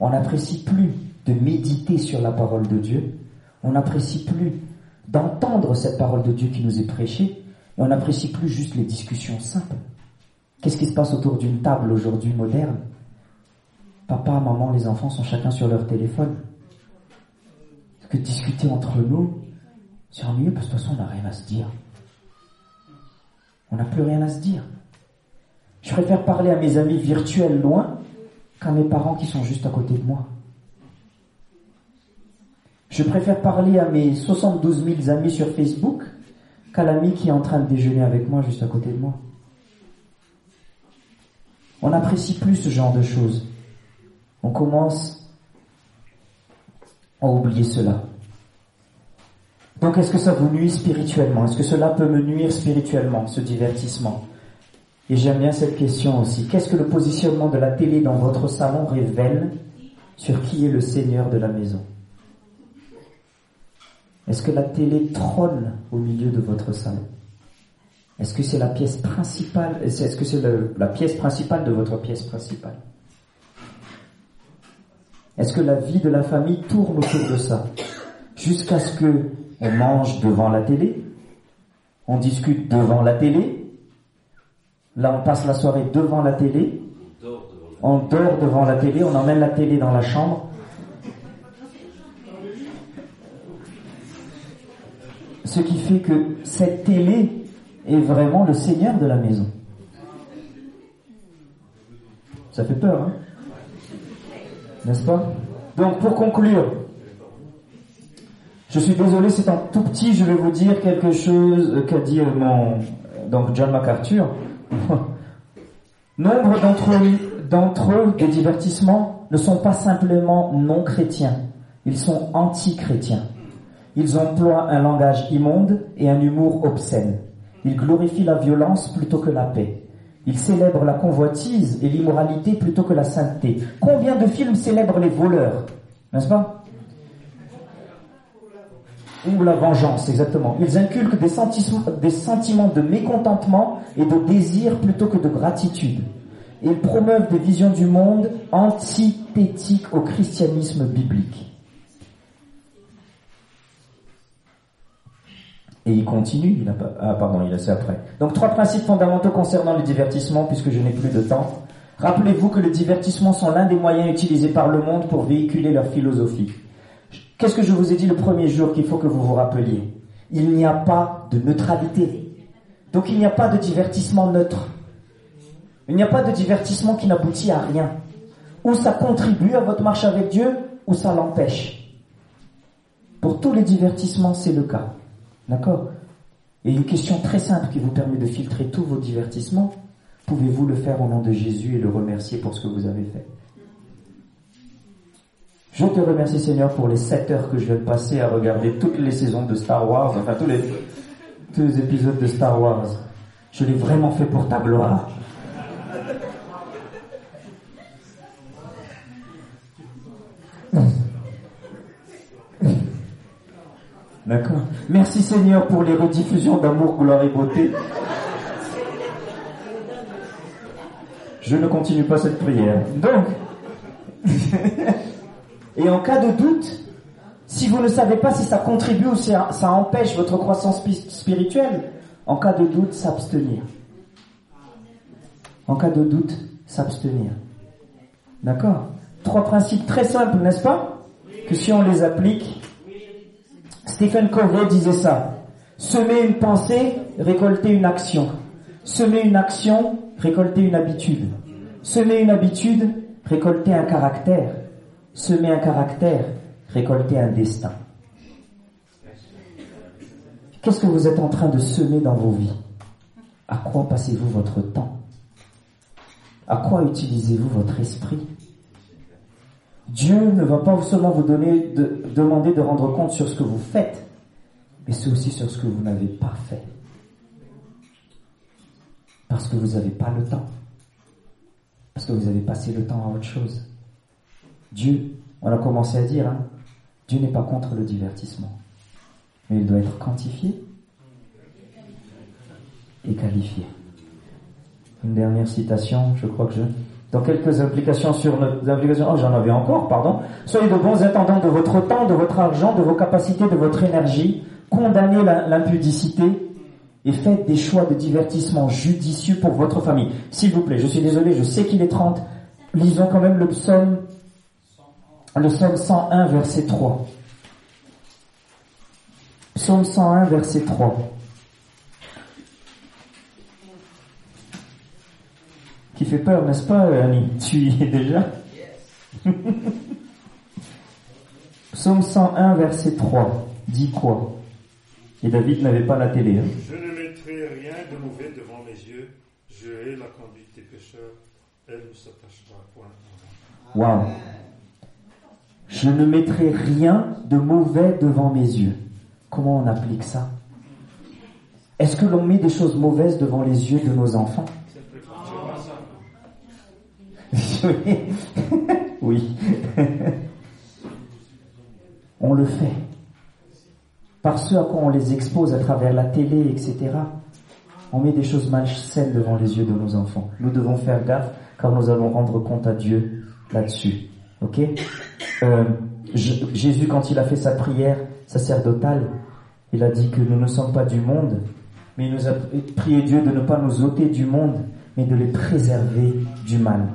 on n'apprécie plus de méditer sur la parole de Dieu, on n'apprécie plus d'entendre cette parole de Dieu qui nous est prêchée, et on n'apprécie plus juste les discussions simples. Qu'est-ce qui se passe autour d'une table aujourd'hui moderne? Papa, maman, les enfants sont chacun sur leur téléphone. Que discuter entre nous, c'est ennuyeux parce que de toute façon on n'a rien à se dire. On n'a plus rien à se dire. Je préfère parler à mes amis virtuels loin qu'à mes parents qui sont juste à côté de moi. Je préfère parler à mes 72 000 amis sur Facebook qu'à l'ami qui est en train de déjeuner avec moi juste à côté de moi. On n'apprécie plus ce genre de choses. On commence à oublier cela. Donc est-ce que ça vous nuit spirituellement? Est-ce que cela peut me nuire spirituellement, ce divertissement? Et j'aime bien cette question aussi. Qu'est-ce que le positionnement de la télé dans votre salon révèle sur qui est le Seigneur de la maison? Est-ce que la télé trône au milieu de votre salon? Est-ce que c'est la pièce principale Est-ce que c'est la pièce principale de votre pièce principale? Est-ce que la vie de la famille tourne autour de ça? Jusqu'à ce que on mange devant la télé, on discute devant la télé, là on passe la soirée devant la télé, on dort devant la télé, on emmène la télé dans la chambre. Ce qui fait que cette télé est vraiment le seigneur de la maison. Ça fait peur, hein N'est-ce pas? Donc pour conclure, je suis désolé, c'est un tout petit, je vais vous dire quelque chose qu'a dit mon, donc John MacArthur. (laughs) Nombre d'entre eux, d'entre eux, des divertissements, ne sont pas simplement non chrétiens, ils sont anti-chrétiens. Ils emploient un langage immonde et un humour obscène. Ils glorifient la violence plutôt que la paix. Ils célèbrent la convoitise et l'immoralité plutôt que la sainteté. Combien de films célèbrent les voleurs N'est-ce pas? Ou la vengeance, exactement. Ils inculquent des, sentiments de mécontentement et de désir plutôt que de gratitude. Ils promeuvent des visions du monde antithétiques au christianisme biblique. Et il continue, il a ah pardon, il a ça après. Donc trois principes fondamentaux concernant le divertissement, puisque je n'ai plus de temps. Rappelez-vous que le divertissement sont l'un des moyens utilisés par le monde pour véhiculer leur philosophie. Qu'est-ce que je vous ai dit le premier jour qu'il faut que vous vous rappeliez? Il n'y a pas de neutralité. Donc il n'y a pas de divertissement neutre. Il n'y a pas de divertissement qui n'aboutit à rien. Ou ça contribue à votre marche avec Dieu, ou ça l'empêche. Pour tous les divertissements, c'est le cas. D'accord Et une question très simple qui vous permet de filtrer tous vos divertissements, pouvez-vous le faire au nom de Jésus et le remercier pour ce que vous avez fait? Je te remercie Seigneur pour les 7 heures que je vais passer à regarder toutes les saisons de Star Wars, enfin tous les, tous épisodes de Star Wars. Je l'ai vraiment fait pour ta gloire. D'accord. Merci Seigneur pour les rediffusions d'amour, gloire et beauté. Je ne continue pas cette prière. Donc, (laughs) Et en cas de doute, si vous ne savez pas si ça contribue ou si ça empêche votre croissance spirituelle, en cas de doute, s'abstenir. En cas de doute, s'abstenir. D'accord Trois principes très simples, n'est-ce pas? Que si on les applique, Stephen Covey disait ça. Semer une pensée, récolter une action. Semer une action, récolter une habitude. Semer une habitude, récolter un caractère semer un caractère, récolter un destin. Qu'est-ce que vous êtes en train de semer dans vos vies? À quoi passez-vous votre temps? À quoi utilisez-vous votre esprit? Dieu ne va pas seulement vous donner de, demander de rendre compte sur ce que vous faites, mais c'est aussi sur ce que vous n'avez pas fait. Parce que vous n'avez pas le temps. Parce que vous avez passé le temps à autre chose. Dieu, on a commencé à dire, hein, Dieu n'est pas contre le divertissement, mais il doit être quantifié est qualifié. Une dernière citation, je crois que je... Dans quelques implications sur nos implications, oh j'en avais encore, pardon. Soyez de bons intendants de votre temps, de votre argent, de vos capacités, de votre énergie. Condamnez l'impudicité et faites des choix de divertissement judicieux pour votre famille. S'il vous plaît, je suis désolé, je sais qu'il est 30. Lisons quand même le psaume, le psaume 101, verset 3. Psaume 101, verset 3. Qui fait peur, n'est-ce pas, Annie Tu y es déjà? Psaume 101, verset 3. Dit quoi? Et David n'avait pas la télé. Hein. Je ne mettrai rien de mauvais devant mes yeux. Je hais la conduite des pécheurs. Elle ne s'attachera point Waouh Je ne mettrai rien de mauvais devant mes yeux. Comment on applique ça? Est-ce que l'on met des choses mauvaises devant les yeux de nos enfants? Oui. on le fait. Par ce à quoi on les expose à travers la télé, etc. On met des choses malsaines devant les yeux de nos enfants. Nous devons faire gaffe car nous allons rendre compte à Dieu là-dessus. Ok? Euh, Jésus, quand il a fait sa prière sacerdotale, il a dit que nous ne sommes pas du monde, mais il nous a prié Dieu de ne pas nous ôter du monde, mais de les préserver du mal.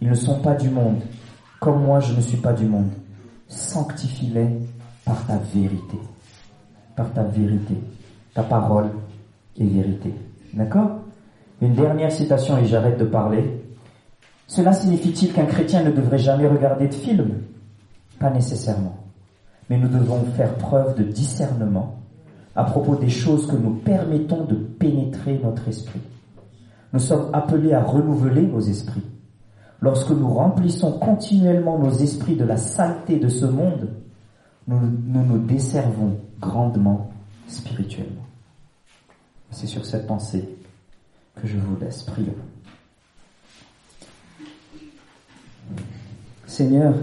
Ils ne sont pas du monde, comme moi je ne suis pas du monde. Sanctifie-les par ta vérité. Par ta vérité. Ta parole est vérité. D'accord? Une dernière citation et j'arrête de parler. Cela signifie-t-il qu'un chrétien ne devrait jamais regarder de films Pas nécessairement. Mais nous devons faire preuve de discernement à propos des choses que nous permettons de pénétrer notre esprit. Nous sommes appelés à renouveler nos esprits. Lorsque nous remplissons continuellement nos esprits de la saleté de ce monde, nous nous, desservons grandement spirituellement. C'est sur cette pensée que je vous laisse. prier. Seigneur,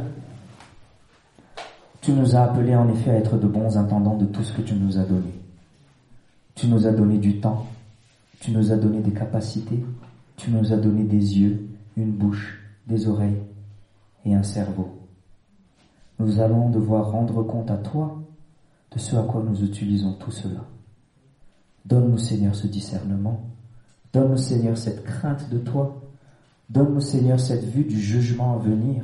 tu nous as appelés en effet à être de bons intendants de tout ce que tu nous as donné. Tu nous as donné du temps, tu nous as donné des capacités, tu nous as donné des yeux, une bouche, des oreilles et un cerveau. Nous allons devoir rendre compte à toi de ce à quoi nous utilisons tout cela. Donne-nous Seigneur ce discernement. Donne-nous Seigneur cette crainte de toi. Donne-nous Seigneur cette vue du jugement à venir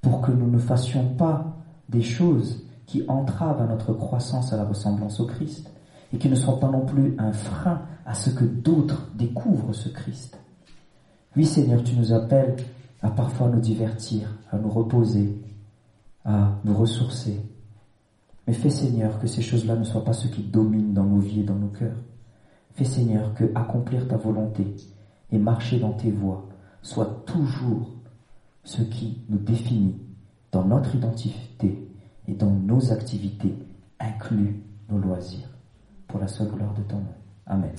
pour que nous ne fassions pas des choses qui entravent à notre croissance à la ressemblance au Christ et qui ne soient pas non plus un frein à ce que d'autres découvrent ce Christ. Oui Seigneur, tu nous appelles à parfois nous divertir, à nous reposer, à nous ressourcer. Mais fais Seigneur que ces choses-là ne soient pas ce qui domine dans nos vies et dans nos cœurs. Fais Seigneur que accomplir ta volonté et marcher dans tes voies soit toujours ce qui nous définit dans notre identité et dans nos activités, inclus nos loisirs, pour la seule gloire de ton nom. Amen.